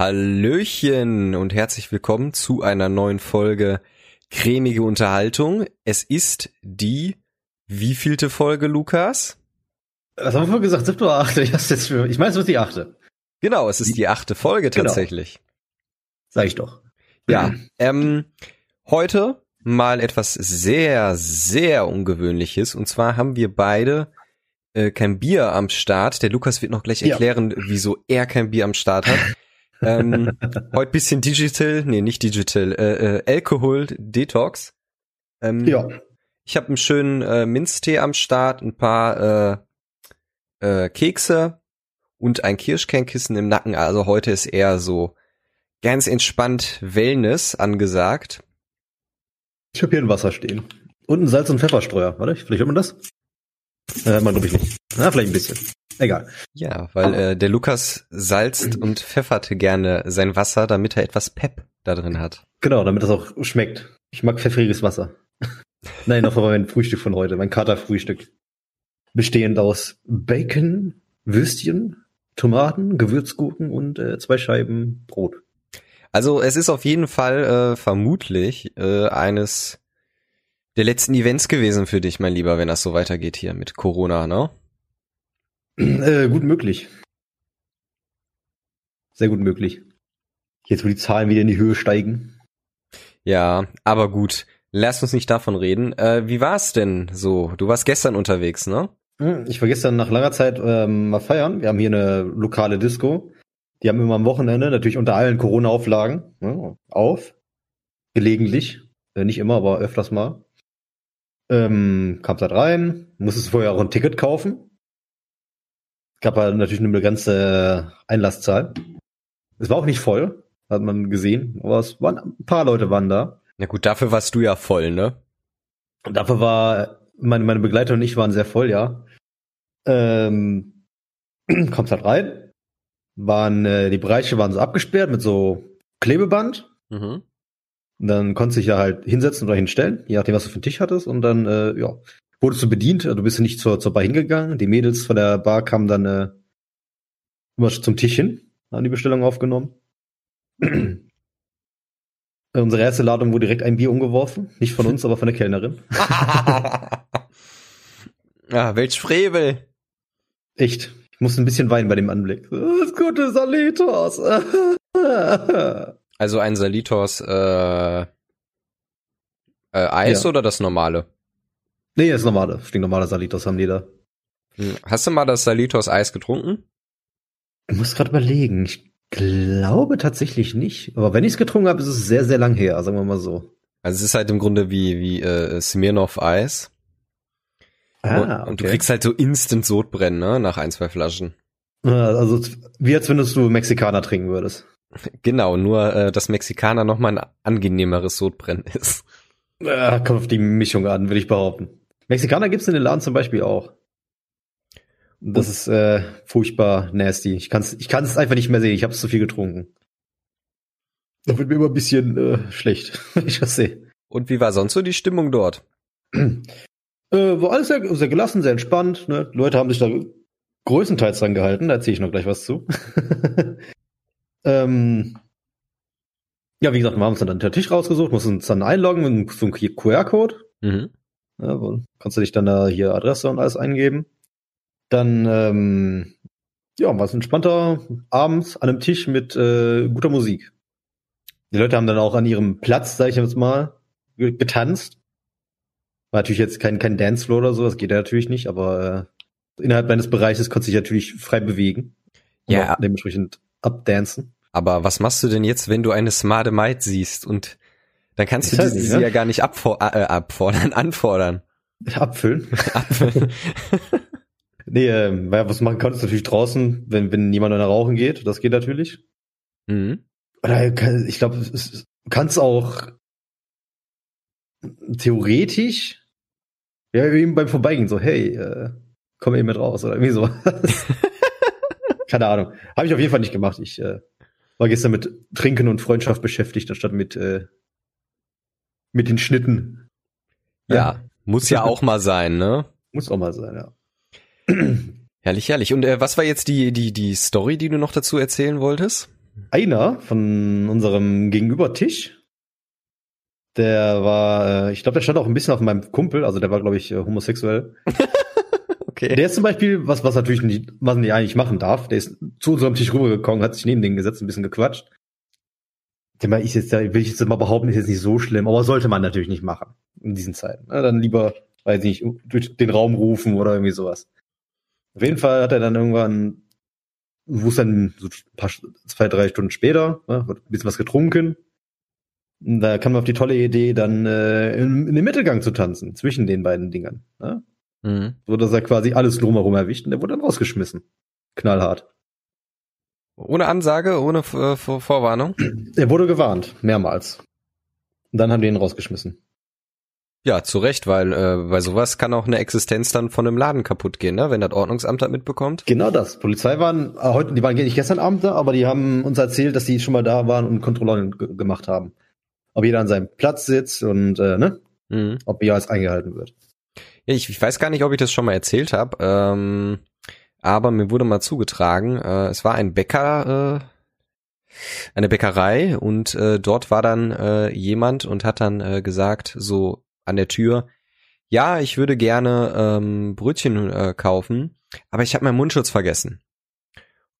Hallöchen und herzlich willkommen zu einer neuen Folge Cremige Unterhaltung. Es ist die wievielte Folge, Lukas? Was haben wir vorhin gesagt? Siebte oder achte? Ich, ich meine, es wird die achte. Genau, es ist die achte Folge genau. tatsächlich. Genau. Sag ich doch. Ja, ähm, heute mal etwas sehr, sehr Ungewöhnliches. Und zwar haben wir beide äh, kein Bier am Start. Der Lukas wird noch gleich erklären, ja. wieso er kein Bier am Start hat ähm, heute bisschen Digital, nee, nicht Digital, äh, äh, Alkohol Detox. Ähm, ja. Ich habe einen schönen äh, Minztee am Start, ein paar äh, äh, Kekse und ein Kirschkernkissen im Nacken. Also heute ist eher so ganz entspannt Wellness angesagt. Ich habe hier ein Wasser stehen. Und ein Salz- und Pfefferstreuer. Warte, vielleicht hört man das? Äh, man glaube ich nicht. Na, vielleicht ein bisschen. Egal. Ja, weil äh, der Lukas salzt und pfeffert gerne sein Wasser, damit er etwas Pep da drin hat. Genau, damit das auch schmeckt. Ich mag pfeffriges Wasser. Nein, war mein Frühstück von heute, mein Katerfrühstück. Bestehend aus Bacon, Würstchen, Tomaten, Gewürzgurken und äh, zwei Scheiben Brot. Also es ist auf jeden Fall äh, vermutlich äh, eines der letzten Events gewesen für dich, mein Lieber, wenn das so weitergeht hier mit Corona, ne? Äh, gut möglich. Sehr gut möglich. Jetzt, wo die Zahlen wieder in die Höhe steigen. Ja, aber gut. Lass uns nicht davon reden. Äh, wie war's denn so? Du warst gestern unterwegs, ne? Hm, ich war gestern nach langer Zeit ähm, mal feiern. Wir haben hier eine lokale Disco. Die haben immer am Wochenende, natürlich unter allen Corona-Auflagen, ne, auf. Gelegentlich. Äh, nicht immer, aber öfters mal. Ähm, kamst halt rein, musstest vorher auch ein Ticket kaufen gab halt natürlich eine begrenzte Einlasszahl. Es war auch nicht voll, hat man gesehen, aber es waren ein paar Leute waren da. Na gut, dafür warst du ja voll, ne? Und dafür war meine, meine Begleiter und ich waren sehr voll, ja. Ähm, kommst halt rein, waren äh, die Bereiche waren so abgesperrt mit so Klebeband. Mhm. Und dann konntest du dich ja halt hinsetzen oder hinstellen, je nachdem, was du für einen Tisch hattest. Und dann, äh, ja, wurdest du bedient, du bist nicht zur, zur Bar hingegangen. Die Mädels von der Bar kamen dann äh, immer zum Tisch hin, haben die Bestellung aufgenommen. Unsere erste Ladung wurde direkt ein Bier umgeworfen. Nicht von uns, aber von der Kellnerin. ja, welch Frevel. Echt. Ich musste ein bisschen weinen bei dem Anblick. Das gute Salitos. also ein Salitos äh, äh, Eis ja. oder das normale? Nee, das normale. Stinknormale Salitos haben die da. Hm. Hast du mal das Salitos Eis getrunken? Ich muss gerade überlegen. Ich glaube tatsächlich nicht. Aber wenn ich es getrunken habe, ist es sehr, sehr lang her, sagen wir mal so. Also es ist halt im Grunde wie, wie äh, Smirnoff Eis. Ah, und, okay. und du kriegst halt so instant Sodbrennen, ne, nach ein, zwei Flaschen. Also wie als wenn du Mexikaner trinken würdest. Genau, nur äh, dass Mexikaner noch mal ein angenehmeres Sodbrennen ist. Äh, kommt auf die Mischung an, würde ich behaupten. Mexikaner gibt's in den Laden zum Beispiel auch. Das ist äh, furchtbar nasty. Ich kann's, ich kann's einfach nicht mehr sehen. Ich habe zu viel getrunken. Da wird mir immer ein bisschen äh, schlecht, wenn ich das sehe. Und wie war sonst so die Stimmung dort? äh, war alles sehr, sehr gelassen, sehr entspannt. Ne? Leute haben sich da größtenteils dran gehalten. Da erzähle ich noch gleich was zu. ähm, ja, wie gesagt, wir haben uns dann den Tisch rausgesucht, mussten uns dann einloggen mit so einem QR-Code. Mhm. Ja, kannst du dich dann da hier Adresse und alles eingeben. Dann, ähm, ja, war es entspannter abends an einem Tisch mit äh, guter Musik. Die Leute haben dann auch an ihrem Platz, sag ich jetzt mal, getanzt. War natürlich jetzt kein, kein Dancefloor oder so, das geht ja natürlich nicht, aber äh, innerhalb meines Bereiches konnte sich natürlich frei bewegen. Ja. dementsprechend abdancen. Aber was machst du denn jetzt, wenn du eine smarte Maid siehst und dann kannst du die, nicht, sie ne? ja gar nicht abfor äh, abfordern, anfordern. Abfüllen. Abfüllen. nee, äh, was machen kannst du natürlich draußen, wenn, wenn niemand mehr rauchen geht. Das geht natürlich. Mhm. Oder ich glaube, du kannst auch theoretisch ja eben beim Vorbeigehen so, hey, äh, komm eben mit raus oder irgendwie so. Keine Ahnung. Habe ich auf jeden Fall nicht gemacht. Ich äh, war gestern mit Trinken und Freundschaft beschäftigt, anstatt mit äh, mit den Schnitten. Ja, ja. muss ja auch mal sein, ne? Muss auch mal sein, ja. Herrlich, herrlich. Und äh, was war jetzt die, die, die Story, die du noch dazu erzählen wolltest? einer von unserem Gegenübertisch, der war, äh, ich glaube, der stand auch ein bisschen auf meinem Kumpel, also der war, glaube ich, äh, homosexuell. okay. Der ist zum Beispiel, was, was natürlich nicht, was nicht eigentlich machen darf, der ist zu unserem Tisch rübergekommen, hat sich neben den gesetzt, ein bisschen gequatscht. Den ich jetzt, will ich jetzt mal behaupten, ist jetzt nicht so schlimm, aber sollte man natürlich nicht machen in diesen Zeiten. Na, dann lieber, weiß nicht, durch den Raum rufen oder irgendwie sowas. Auf jeden Fall hat er dann irgendwann, wo es dann so ein paar, zwei, drei Stunden später, ne, ein bisschen was getrunken. Da kam man auf die tolle Idee, dann äh, in, in den Mittelgang zu tanzen, zwischen den beiden Dingern. Ne? Mhm. So dass er quasi alles drumherum erwischt und der wurde dann rausgeschmissen. Knallhart. Ohne Ansage, ohne äh, Vorwarnung? Er wurde gewarnt, mehrmals. Und dann haben die ihn rausgeschmissen. Ja, zu Recht, weil äh, bei sowas kann auch eine Existenz dann von einem Laden kaputt gehen, ne? wenn das Ordnungsamt das mitbekommt. Genau das. Polizei waren äh, heute, die waren nicht gestern Abend da, aber die haben uns erzählt, dass die schon mal da waren und Kontrollen gemacht haben. Ob jeder an seinem Platz sitzt und äh, ne? Mhm. ob alles eingehalten wird. Ja, ich, ich weiß gar nicht, ob ich das schon mal erzählt habe, ähm, aber mir wurde mal zugetragen, äh, es war ein Bäcker, äh, eine Bäckerei und äh, dort war dann äh, jemand und hat dann äh, gesagt, so an der Tür, ja, ich würde gerne ähm, Brötchen äh, kaufen, aber ich habe meinen Mundschutz vergessen.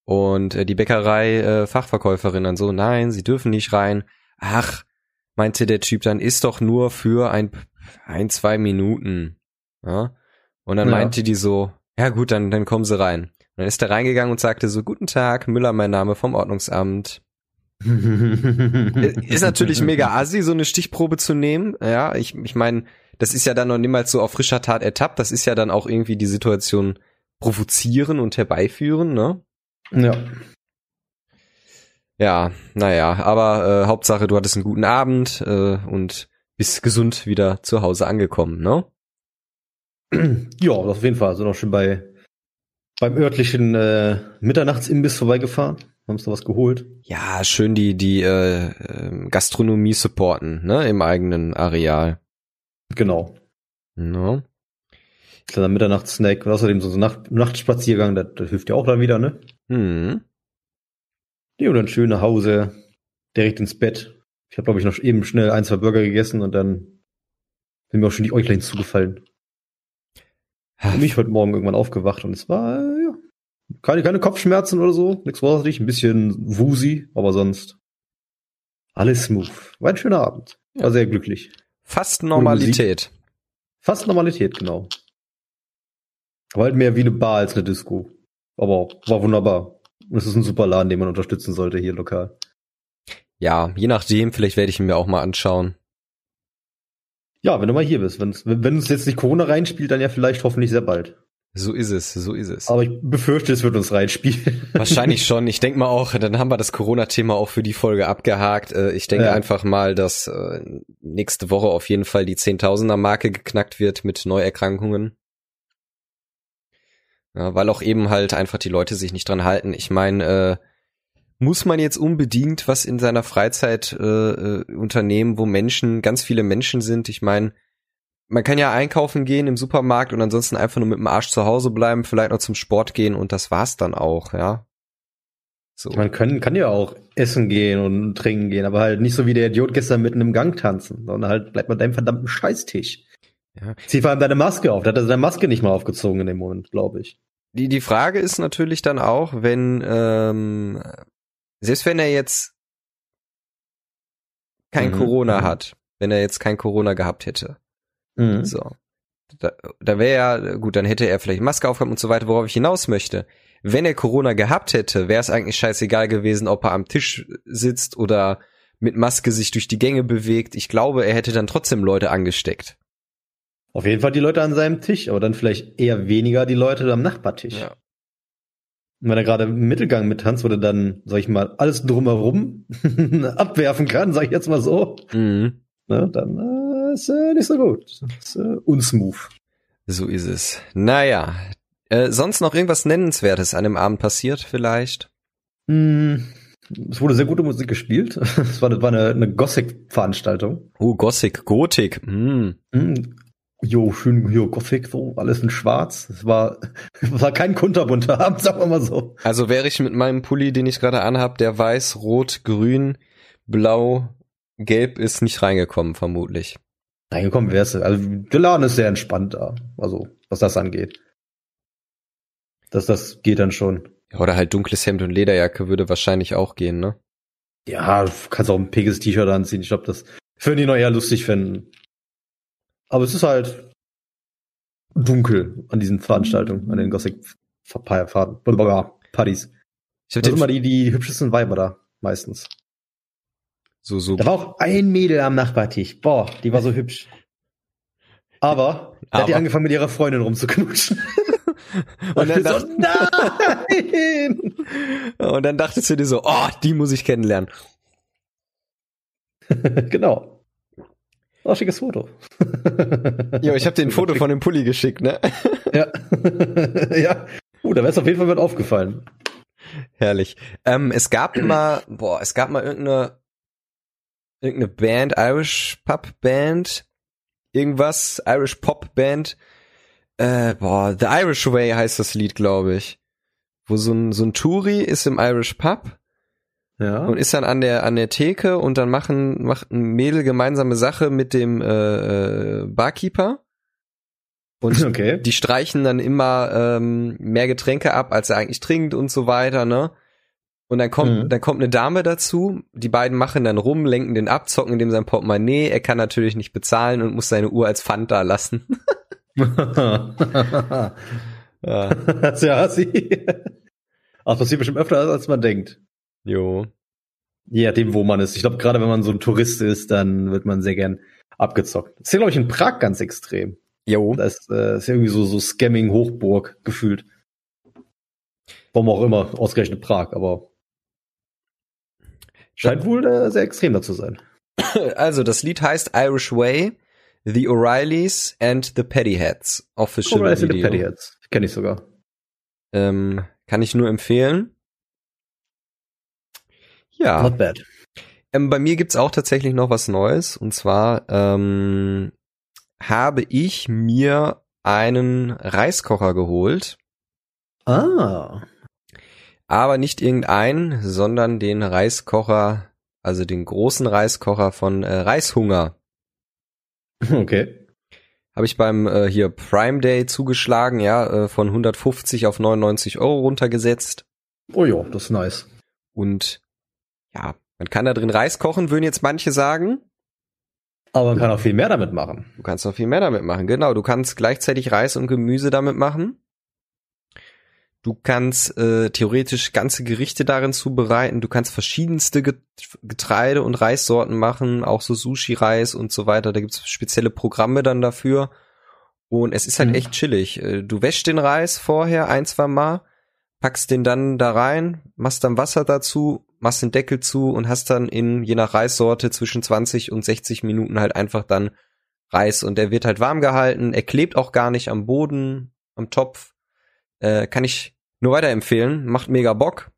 Und äh, die Bäckerei äh, Fachverkäuferin dann so, nein, sie dürfen nicht rein. Ach, meinte der Typ dann, ist doch nur für ein, ein zwei Minuten. Ja? Und dann ja. meinte die so, ja gut, dann, dann kommen sie rein. Und dann ist er reingegangen und sagte so, guten Tag, Müller, mein Name vom Ordnungsamt. ist natürlich mega assi, so eine Stichprobe zu nehmen. Ja, ich, ich meine, das ist ja dann noch niemals so auf frischer Tat ertappt. Das ist ja dann auch irgendwie die Situation provozieren und herbeiführen, ne? Ja. Ja, naja, aber äh, Hauptsache, du hattest einen guten Abend äh, und bist gesund wieder zu Hause angekommen, ne? Ja, auf jeden Fall. Also noch schön bei beim örtlichen äh, Mitternachtsimbiss vorbeigefahren. Haben uns da was geholt. Ja, schön die die äh, ähm, Gastronomie supporten, ne, im eigenen Areal. Genau. No. Kleiner Mitternachtssnack und außerdem so ein Nacht Nachtspaziergang, das, das hilft ja auch dann wieder, ne? Mhm. Ja, und dann schön nach Hause, direkt ins Bett. Ich habe, glaube ich, noch eben schnell ein, zwei Burger gegessen und dann sind mir auch schon die Äuglein zugefallen. Für mich heute Morgen irgendwann aufgewacht und es war, äh, ja, keine, keine Kopfschmerzen oder so, nichts großartig, ein bisschen woozy, aber sonst alles smooth. War ein schöner Abend. War sehr glücklich. Fast Normalität. Fast Normalität, genau. War halt mehr wie eine Bar als eine Disco. Aber war wunderbar. Und es ist ein super Laden, den man unterstützen sollte hier lokal. Ja, je nachdem, vielleicht werde ich ihn mir auch mal anschauen. Ja, wenn du mal hier bist. Wenn's, wenn uns jetzt nicht Corona reinspielt, dann ja vielleicht hoffentlich sehr bald. So ist es, so ist es. Aber ich befürchte, es wird uns reinspielen. Wahrscheinlich schon. Ich denke mal auch, dann haben wir das Corona-Thema auch für die Folge abgehakt. Äh, ich denke ja. einfach mal, dass äh, nächste Woche auf jeden Fall die Zehntausender-Marke geknackt wird mit Neuerkrankungen. Ja, weil auch eben halt einfach die Leute sich nicht dran halten. Ich meine, äh, muss man jetzt unbedingt was in seiner Freizeit äh, äh, unternehmen, wo Menschen, ganz viele Menschen sind. Ich meine, man kann ja einkaufen gehen im Supermarkt und ansonsten einfach nur mit dem Arsch zu Hause bleiben, vielleicht noch zum Sport gehen und das war's dann auch, ja. So. Man kann, kann ja auch essen gehen und trinken gehen, aber halt nicht so wie der Idiot gestern mitten im Gang tanzen, sondern halt bleibt bei deinem verdammten Scheißtisch. Ja. Zieh vor allem deine Maske auf. Da hat er seine Maske nicht mal aufgezogen in dem Moment, glaube ich. Die, die Frage ist natürlich dann auch, wenn ähm, selbst wenn er jetzt kein mhm. Corona mhm. hat, wenn er jetzt kein Corona gehabt hätte, mhm. so, da, da wäre ja, gut, dann hätte er vielleicht Maske aufgehabt und so weiter, worauf ich hinaus möchte. Wenn er Corona gehabt hätte, wäre es eigentlich scheißegal gewesen, ob er am Tisch sitzt oder mit Maske sich durch die Gänge bewegt. Ich glaube, er hätte dann trotzdem Leute angesteckt. Auf jeden Fall die Leute an seinem Tisch, aber dann vielleicht eher weniger die Leute am Nachbartisch. Ja. Und wenn er gerade im Mittelgang mit tanzt, wurde dann, sag ich mal, alles drumherum abwerfen kann, sag ich jetzt mal so, mhm. ne, dann äh, ist äh, nicht so gut. Ist äh, unsmooth. So ist es. Naja, äh, sonst noch irgendwas Nennenswertes an dem Abend passiert vielleicht? Mm, es wurde sehr gute Musik gespielt. Es war, das war eine, eine Gothic-Veranstaltung. Oh, Gothic, Gotik. Mm. Mm. Jo, schön hier Gothic, so, alles in schwarz. Es war, war kein kunterbunter Abend, sagen wir mal so. Also wäre ich mit meinem Pulli, den ich gerade anhab, der weiß, rot, grün, blau, gelb ist nicht reingekommen, vermutlich. Reingekommen wär's. Also, der Laden ist sehr entspannt da. Also, was das angeht. Das, das geht dann schon. Ja, oder halt dunkles Hemd und Lederjacke würde wahrscheinlich auch gehen, ne? Ja, du kannst auch ein pinkes T-Shirt anziehen. Ich glaube, das würden die noch eher lustig finden. Aber es ist halt dunkel an diesen Veranstaltungen, an den Gothic Partys. Ich habe immer die, die hübschesten Weiber da, meistens. So, so. Da war auch ein Mädel am Nachbartisch. Boah, die war so hübsch. Aber, da hat die angefangen mit ihrer Freundin rumzuknutschen. Und dann, so, nein! Und dann dachtest du dir so, oh, die muss ich kennenlernen. genau. Oh, schickes Foto. ja, ich habe dir ein Foto von dem Pulli geschickt, ne? ja. ja. Uh, da wäre es auf jeden Fall mit aufgefallen. Herrlich. Ähm, es gab mal, boah, es gab mal irgendeine, irgendeine Band, Irish Pub Band, irgendwas, Irish Pop Band. Äh, boah, The Irish Way heißt das Lied, glaube ich. Wo so ein, so ein Touri ist im Irish Pub ja. Und ist dann an der an der Theke und dann machen macht ein Mädel gemeinsame Sache mit dem äh, äh Barkeeper. Und okay. die streichen dann immer ähm, mehr Getränke ab, als er eigentlich trinkt und so weiter, ne? Und dann kommt, mhm. dann kommt eine Dame dazu, die beiden machen dann rum, lenken den ab, zocken dem sein Portemonnaie, er kann natürlich nicht bezahlen und muss seine Uhr als Pfand da lassen. ja. ja, sie. Ach, passiert bestimmt öfter, als man denkt. Jo. Je nachdem, wo man ist. Ich glaube, gerade wenn man so ein Tourist ist, dann wird man sehr gern abgezockt. Das ist ja, glaube ich, in Prag ganz extrem. Jo. Das ist, äh, ist irgendwie so, so Scamming-Hochburg gefühlt. Warum auch immer, ausgerechnet Prag, aber scheint wohl äh, sehr extrem dazu sein. Also, das Lied heißt Irish Way, The O'Reillys and the Paddyheads. Official O'Reillys and the Paddyheads. Kenne ich sogar. Ähm, kann ich nur empfehlen. Ja. Not bad. Ähm, bei mir gibt's auch tatsächlich noch was Neues. Und zwar ähm, habe ich mir einen Reiskocher geholt. Ah. Aber nicht irgendeinen, sondern den Reiskocher, also den großen Reiskocher von äh, Reishunger. Okay. Habe ich beim äh, hier Prime Day zugeschlagen, ja, äh, von 150 auf 99 Euro runtergesetzt. Oh ja, das ist nice. Und ja, man kann da drin Reis kochen, würden jetzt manche sagen. Aber man kann auch viel mehr damit machen. Du kannst auch viel mehr damit machen, genau. Du kannst gleichzeitig Reis und Gemüse damit machen. Du kannst äh, theoretisch ganze Gerichte darin zubereiten. Du kannst verschiedenste Getreide und Reissorten machen, auch so Sushi-Reis und so weiter. Da gibt's spezielle Programme dann dafür. Und es ist halt mhm. echt chillig. Äh, du wäschst den Reis vorher ein, zwei Mal, packst den dann da rein, machst dann Wasser dazu, machst den Deckel zu und hast dann in je nach Reissorte zwischen 20 und 60 Minuten halt einfach dann Reis und der wird halt warm gehalten. Er klebt auch gar nicht am Boden, am Topf. Äh, kann ich nur weiterempfehlen. Macht mega Bock.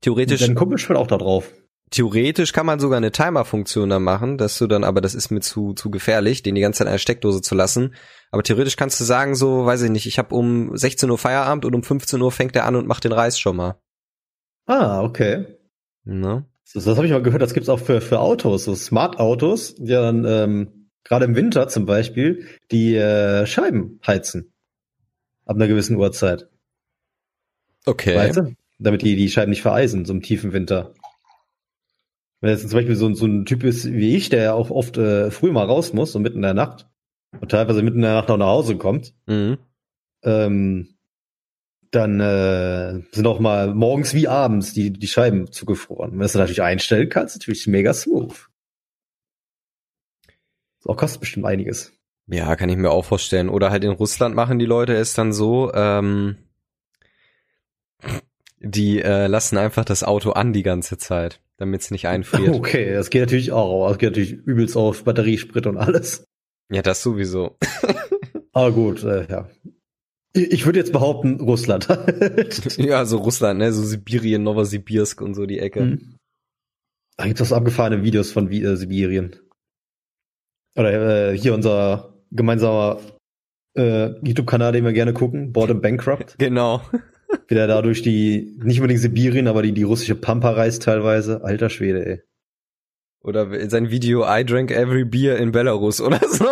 Theoretisch. Dein Kumpel schwört auch da drauf. Theoretisch kann man sogar eine Timer-Funktion da machen, dass du dann, aber das ist mir zu, zu gefährlich, den die ganze Zeit in einer Steckdose zu lassen. Aber theoretisch kannst du sagen, so, weiß ich nicht, ich habe um 16 Uhr Feierabend und um 15 Uhr fängt er an und macht den Reis schon mal. Ah, okay. Ne? Das, das habe ich mal gehört, das gibt's auch für, für Autos, so Smart-Autos, die dann ähm, gerade im Winter zum Beispiel die äh, Scheiben heizen. Ab einer gewissen Uhrzeit. Okay. Weißt du? Damit die die Scheiben nicht vereisen, so im tiefen Winter. Wenn jetzt zum Beispiel so, so ein Typ ist wie ich, der ja auch oft äh, früh mal raus muss, so mitten in der Nacht, und teilweise mitten in der Nacht auch nach Hause kommt, mhm. ähm, dann äh, sind auch mal morgens wie abends die, die Scheiben zugefroren. Wenn du das natürlich einstellen kannst, natürlich mega smooth. Das auch kostet bestimmt einiges. Ja, kann ich mir auch vorstellen. Oder halt in Russland machen die Leute es dann so, ähm, die äh, lassen einfach das Auto an die ganze Zeit, damit es nicht einfriert. Okay, das geht natürlich auch. Das geht natürlich übelst auf Batteriesprit und alles. Ja, das sowieso. Aber gut, äh, ja. Ich würde jetzt behaupten, Russland. ja, so Russland, ne? So Sibirien, Novosibirsk und so die Ecke. Mhm. Da gibt es abgefahrene Videos von äh, Sibirien. Oder äh, hier unser gemeinsamer äh, YouTube-Kanal, den wir gerne gucken, Boredom Bankrupt. Genau. Wie der da durch die, nicht unbedingt Sibirien, aber die, die russische Pampa reist teilweise. Alter Schwede, ey. Oder sein Video I drank every beer in Belarus oder so.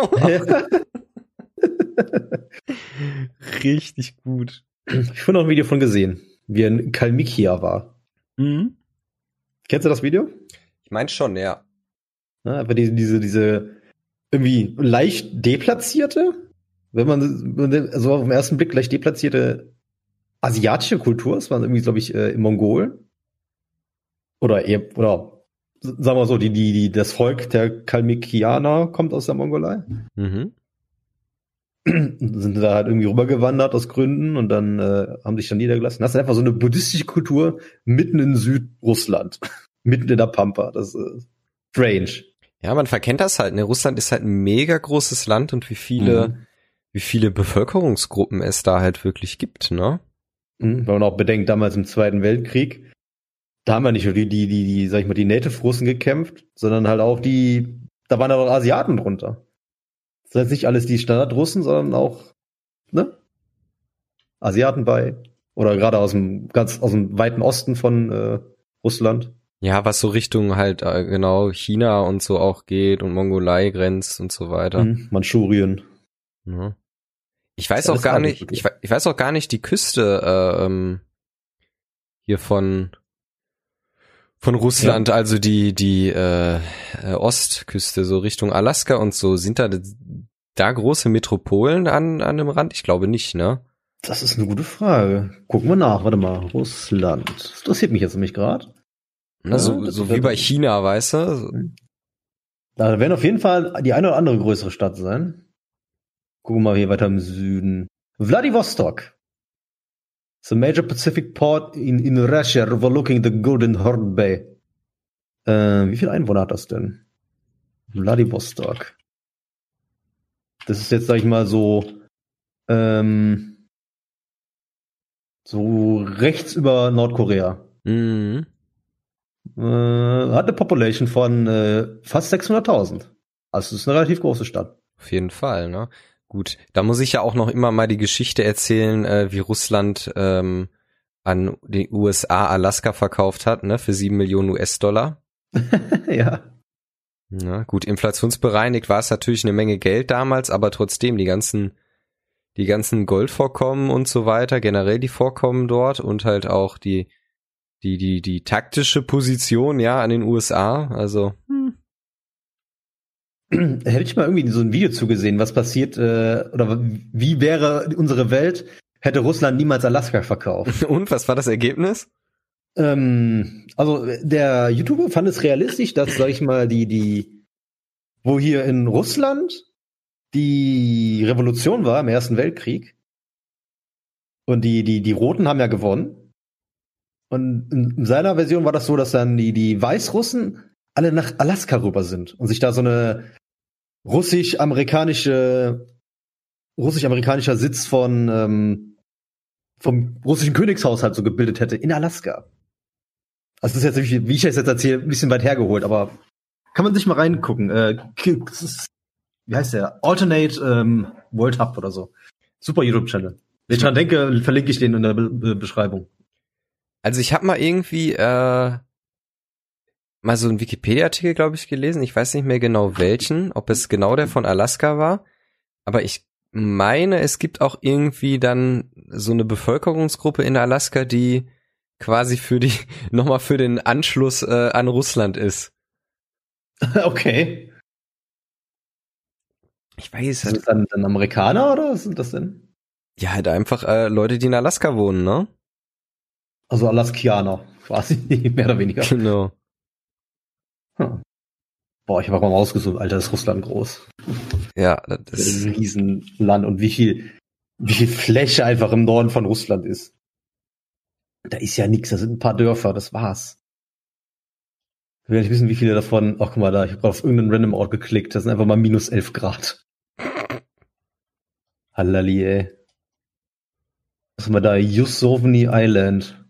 Richtig gut. Ich habe noch ein Video von gesehen, wie er in Kalmikia war. Mhm. Kennst du das Video? Ich meine schon, ja. ja aber diese, diese, diese irgendwie leicht deplatzierte, wenn man so auf den ersten Blick leicht deplatzierte asiatische Kultur, es waren irgendwie, glaube ich, äh, in Mongolen. Oder eher, oder sagen wir so, die, die, die, das Volk der Kalmikianer kommt aus der Mongolei. Mhm. Sind da halt irgendwie rübergewandert aus Gründen und dann äh, haben sich dann niedergelassen. Das ist einfach so eine buddhistische Kultur mitten in Südrussland. mitten in der Pampa. Das ist strange. Ja, man verkennt das halt. Ne? Russland ist halt ein mega großes Land und wie viele, mhm. wie viele Bevölkerungsgruppen es da halt wirklich gibt, ne? Mhm, wenn man auch bedenkt, damals im Zweiten Weltkrieg, da haben wir nicht nur die, die, die, die, sag ich mal, die Native-Russen gekämpft, sondern halt auch die, da waren ja auch Asiaten drunter. Das heißt nicht alles die Standardrussen, sondern auch, ne? Asiaten bei. Oder gerade aus dem, ganz, aus dem weiten Osten von äh, Russland. Ja, was so Richtung halt äh, genau China und so auch geht und Mongolei grenzt und so weiter. Mhm, Manchurien. Ja. Ich weiß auch gar nicht, ich, ich, weiß auch gar nicht die Küste äh, ähm, hier von von Russland, ja. also die die äh, äh, Ostküste, so Richtung Alaska und so, sind da da große Metropolen an an dem Rand? Ich glaube nicht, ne? Das ist eine gute Frage. Gucken wir nach. Warte mal, Russland. Das interessiert mich jetzt nämlich gerade. Ja, so so wie bei China, weißt du? Da werden auf jeden Fall die eine oder andere größere Stadt sein. Gucken wir mal hier weiter im Süden. Vladivostok. It's a major Pacific port in, in Russia overlooking the Golden Horn Bay. Äh, wie viele Einwohner hat das denn? Vladivostok. Das ist jetzt, sag ich mal, so, ähm, so rechts über Nordkorea. Mhm. Äh, hat eine Population von äh, fast 600.000. Also es ist eine relativ große Stadt. Auf jeden Fall, ne? Gut, da muss ich ja auch noch immer mal die Geschichte erzählen, äh, wie Russland ähm, an die USA Alaska verkauft hat, ne, für sieben Millionen US-Dollar. ja. Na, gut, inflationsbereinigt war es natürlich eine Menge Geld damals, aber trotzdem die ganzen, die ganzen Goldvorkommen und so weiter, generell die Vorkommen dort und halt auch die, die, die, die taktische Position, ja, an den USA, also, hm, hätte ich mal irgendwie so ein Video zugesehen, was passiert äh, oder wie wäre unsere Welt, hätte Russland niemals Alaska verkauft. Und was war das Ergebnis? Ähm, also der YouTuber fand es realistisch, dass, sag ich mal, die, die, wo hier in Russland die Revolution war im Ersten Weltkrieg und die, die, die Roten haben ja gewonnen. Und in seiner Version war das so, dass dann die, die Weißrussen alle nach Alaska rüber sind und sich da so eine russisch-amerikanische russisch-amerikanischer Sitz von ähm, vom russischen Königshaushalt so gebildet hätte in Alaska. Also das ist jetzt, wie ich es jetzt erzähle, ein bisschen weit hergeholt, aber kann man sich mal reingucken. Äh, wie heißt der? Alternate ähm, World Hub oder so. Super YouTube-Channel. Wenn ich dran denke, verlinke ich den in der Be Beschreibung. Also ich habe mal irgendwie äh, mal so einen Wikipedia-Artikel, glaube ich, gelesen. Ich weiß nicht mehr genau welchen, ob es genau der von Alaska war. Aber ich meine, es gibt auch irgendwie dann so eine Bevölkerungsgruppe in Alaska, die quasi für die, nochmal für den Anschluss äh, an Russland ist. Okay. Ich weiß. Sind das dann, dann Amerikaner oder was sind das denn? Ja, halt einfach äh, Leute, die in Alaska wohnen, ne? Also Alaskianer, quasi, mehr oder weniger. Genau. Boah, ich habe auch mal rausgesucht, Alter, ist Russland groß. Ja, das ist ein Riesenland und wie viel, wie viel Fläche einfach im Norden von Russland ist. Da ist ja nichts, da sind ein paar Dörfer, das war's. Ich will nicht wissen, wie viele davon, ach guck mal da, ich habe auf irgendeinen random Ort geklickt, das sind einfach mal minus elf Grad. Hallali, ey. Was haben wir da? Yusovny Island.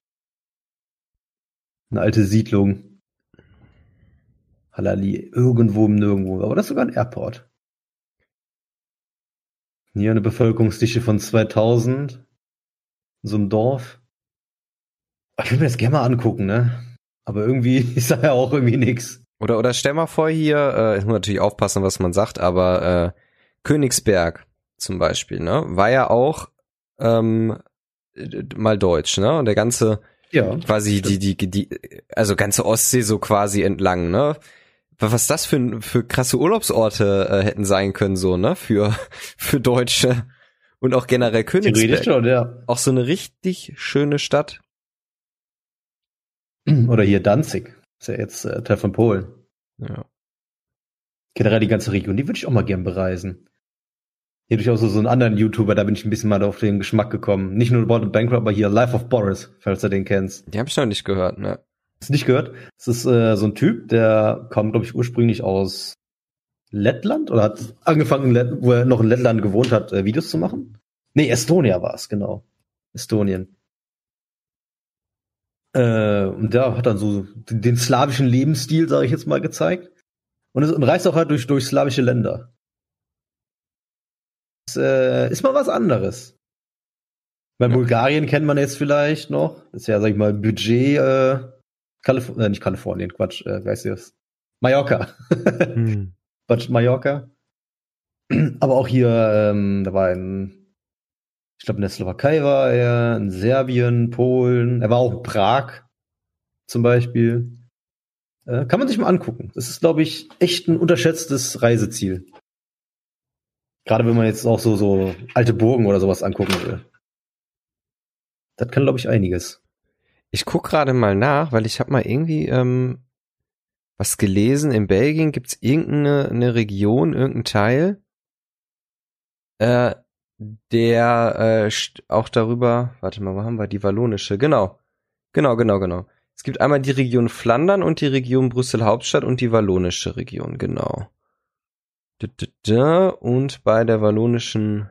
Eine alte Siedlung. Halali, irgendwo im Nirgendwo. Aber das ist sogar ein Airport. Hier eine Bevölkerungsdichte von 2000. In so einem Dorf. Ich würde mir das gerne mal angucken, ne? Aber irgendwie ist da ja auch irgendwie nix. Oder, oder stell mal vor hier, äh, ich muss natürlich aufpassen, was man sagt, aber äh, Königsberg zum Beispiel, ne? War ja auch ähm, mal deutsch, ne? Und der ganze, ja, quasi stimmt. die, die, die, also ganze Ostsee so quasi entlang, ne? Was das für, für krasse Urlaubsorte äh, hätten sein können, so, ne? Für, für Deutsche und auch generell Königsberg. Schon, ja. Auch so eine richtig schöne Stadt. Oder hier Danzig. Ist ja jetzt äh, Teil von Polen. Ja. Generell die ganze Region, die würde ich auch mal gern bereisen. Hier ich auch so, so einen anderen YouTuber, da bin ich ein bisschen mal auf den Geschmack gekommen. Nicht nur About Bankrupt, aber hier Life of Boris, falls du den kennst. Die habe ich noch nicht gehört, ne? Hast nicht gehört? Das ist äh, so ein Typ, der kommt, glaube ich, ursprünglich aus Lettland oder hat angefangen, wo er noch in Lettland gewohnt hat, äh, Videos zu machen. Nee, Estonia war es, genau. Estonien. Äh, und der hat dann so den, den slawischen Lebensstil, sage ich jetzt mal, gezeigt. Und, es, und reist auch halt durch, durch slawische Länder. Das, äh, ist mal was anderes. Bei ja. Bulgarien kennt man jetzt vielleicht noch. Das ist ja, sag ich mal, Budget, äh, Kalif äh, nicht Kalifornien, Quatsch, äh, wie heißt das? Mallorca. hm. Budget Mallorca. Aber auch hier, ähm, da war ein ich glaube, in der Slowakei war er, in Serbien, Polen. Er war auch in Prag zum Beispiel. Äh, kann man sich mal angucken. Das ist, glaube ich, echt ein unterschätztes Reiseziel. Gerade wenn man jetzt auch so, so alte Burgen oder sowas angucken will. Das kann, glaube ich, einiges. Ich guck gerade mal nach, weil ich habe mal irgendwie ähm, was gelesen. In Belgien gibt's irgendeine eine Region, irgendein Teil, äh, der äh, auch darüber, warte mal, wo haben wir die wallonische? Genau. Genau, genau, genau. Es gibt einmal die Region Flandern und die Region Brüssel Hauptstadt und die wallonische Region, genau. Und bei der wallonischen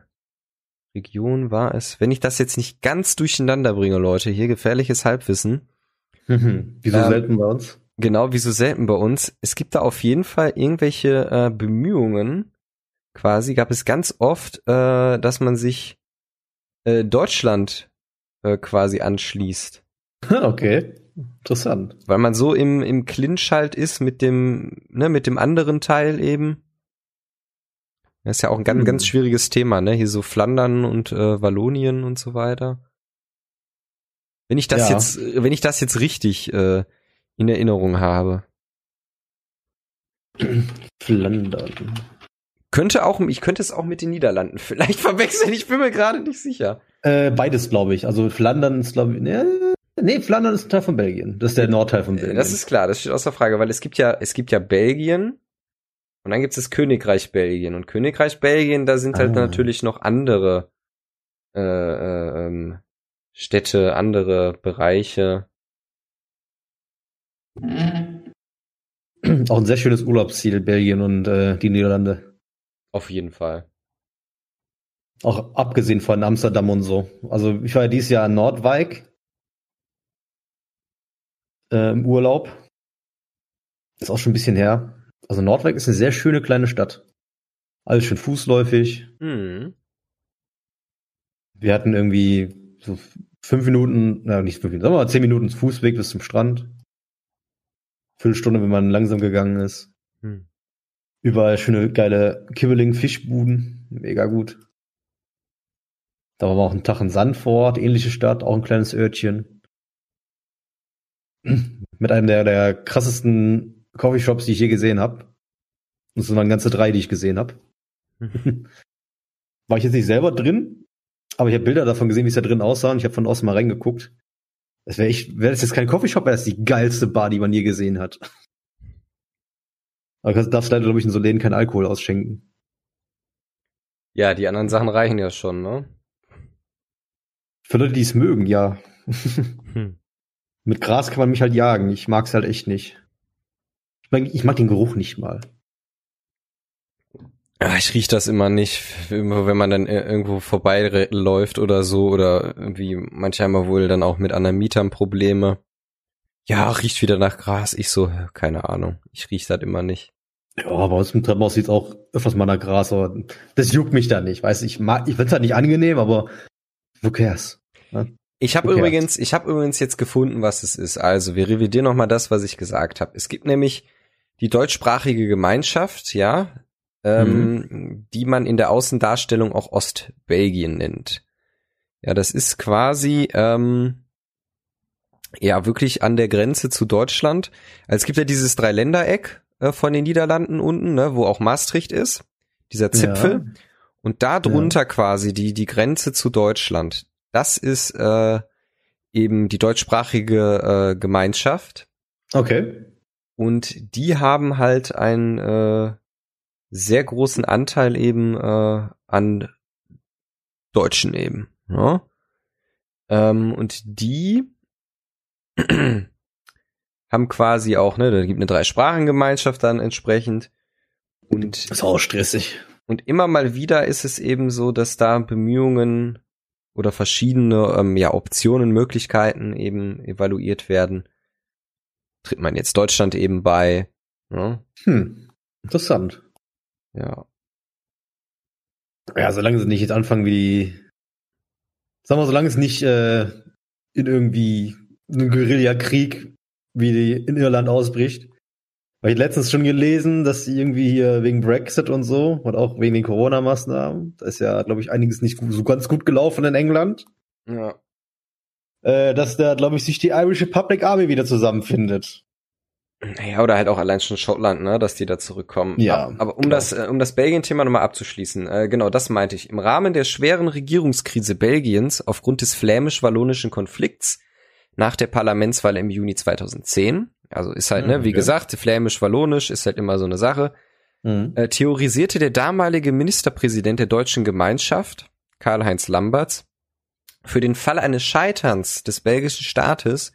Region war es, wenn ich das jetzt nicht ganz durcheinander bringe, Leute, hier gefährliches Halbwissen. Wieso ähm, selten bei uns? Genau, wieso selten bei uns. Es gibt da auf jeden Fall irgendwelche äh, Bemühungen, quasi gab es ganz oft, äh, dass man sich äh, Deutschland äh, quasi anschließt. Okay, interessant. Weil man so im, im Clinch halt ist mit dem, ne, mit dem anderen Teil eben. Das ist ja auch ein ganz, hm. ganz schwieriges Thema, ne? Hier so Flandern und äh, Wallonien und so weiter. Wenn ich das ja. jetzt, wenn ich das jetzt richtig äh, in Erinnerung habe. Flandern. Könnte auch, ich könnte es auch mit den Niederlanden vielleicht verwechseln, ich bin mir gerade nicht sicher. Äh, beides, glaube ich. Also Flandern ist, glaube ich, ne, nee, Flandern ist ein Teil von Belgien. Das ist der Nordteil von Belgien. Das ist klar, das steht außer Frage, weil es gibt ja, es gibt ja Belgien und dann gibt es das Königreich Belgien. Und Königreich Belgien, da sind halt ah. natürlich noch andere äh, äh, ähm, Städte, andere Bereiche. Auch ein sehr schönes Urlaubsziel, Belgien und äh, die Niederlande. Auf jeden Fall. Auch abgesehen von Amsterdam und so. Also ich war ja dieses Jahr in Nordwijk äh, im Urlaub. Ist auch schon ein bisschen her. Also Nordwijk ist eine sehr schöne kleine Stadt. Alles schön fußläufig. Mhm. Wir hatten irgendwie so fünf Minuten, na nicht fünf Minuten, sagen wir mal zehn Minuten Fußweg bis zum Strand. Viertelstunde, wenn man langsam gegangen ist. Mhm. Überall schöne, geile Kibbeling-Fischbuden. Mega gut. Da war auch ein Tag in Sandford, ähnliche Stadt, auch ein kleines Örtchen. Mit einem der, der krassesten Coffeeshops, die ich je gesehen habe. Das waren ganze drei, die ich gesehen habe. war ich jetzt nicht selber drin, aber ich habe Bilder davon gesehen, wie es da drin aussah und ich habe von außen mal reingeguckt. Das wäre echt, wäre das jetzt kein Coffeeshop, wäre das die geilste Bar, die man je gesehen hat. Aber du darfst leider, glaube ich, in so Läden keinen Alkohol ausschenken. Ja, die anderen Sachen reichen ja schon, ne? Für Leute, die es mögen, ja. hm. Mit Gras kann man mich halt jagen. Ich mag's halt echt nicht. Ich mag, ich mag den Geruch nicht mal. Ja, ich riech das immer nicht, immer wenn man dann irgendwo vorbeiläuft oder so oder irgendwie manche haben wohl dann auch mit anderen Mietern Probleme ja, riecht wieder nach Gras. Ich so, keine Ahnung. Ich riech das immer nicht. Ja, bei uns im Treppenhaus sieht es auch öfters mal nach Gras, aber das juckt mich da nicht. Weiß ich mag, ich finde es halt nicht angenehm, aber who cares? Ja? Ich habe übrigens, ich habe übrigens jetzt gefunden, was es ist. Also wir revidieren noch mal das, was ich gesagt habe. Es gibt nämlich die deutschsprachige Gemeinschaft, ja, ähm, mhm. die man in der Außendarstellung auch Ostbelgien nennt. Ja, das ist quasi ähm, ja wirklich an der Grenze zu Deutschland. Also es gibt ja dieses Dreiländereck äh, von den Niederlanden unten, ne, wo auch Maastricht ist, dieser Zipfel. Ja. Und da drunter ja. quasi die die Grenze zu Deutschland. Das ist äh, eben die deutschsprachige äh, Gemeinschaft. Okay. Und die haben halt einen äh, sehr großen Anteil eben äh, an Deutschen eben. Ne? Ähm, und die haben quasi auch, ne, da gibt eine Dreisprachengemeinschaft dann entsprechend. Und das ist auch stressig. Und immer mal wieder ist es eben so, dass da Bemühungen oder verschiedene ähm, ja, Optionen, Möglichkeiten eben evaluiert werden. Tritt man jetzt Deutschland eben bei. Ne? Hm, interessant. Ja. Ja, solange sie nicht jetzt anfangen wie die, sagen wir, solange es nicht äh, in irgendwie einen Guerillakrieg wie die in Irland ausbricht. Weil ich letztens schon gelesen, dass sie irgendwie hier wegen Brexit und so und auch wegen den Corona-Maßnahmen, da ist ja, glaube ich, einiges nicht so ganz gut gelaufen in England. Ja. Äh, dass da, glaube ich, sich die Irish Public Army wieder zusammenfindet. Ja, oder halt auch allein schon Schottland, ne, dass die da zurückkommen. Ja. Aber, aber um genau. das, äh, um das Belgien-Thema nochmal abzuschließen, äh, genau, das meinte ich. Im Rahmen der schweren Regierungskrise Belgiens aufgrund des flämisch-wallonischen Konflikts nach der Parlamentswahl im Juni 2010, also ist halt, ne, okay. wie gesagt, flämisch-wallonisch ist halt immer so eine Sache, mhm. äh, theorisierte der damalige Ministerpräsident der deutschen Gemeinschaft, Karl-Heinz Lamberts, für den Fall eines Scheiterns des belgischen Staates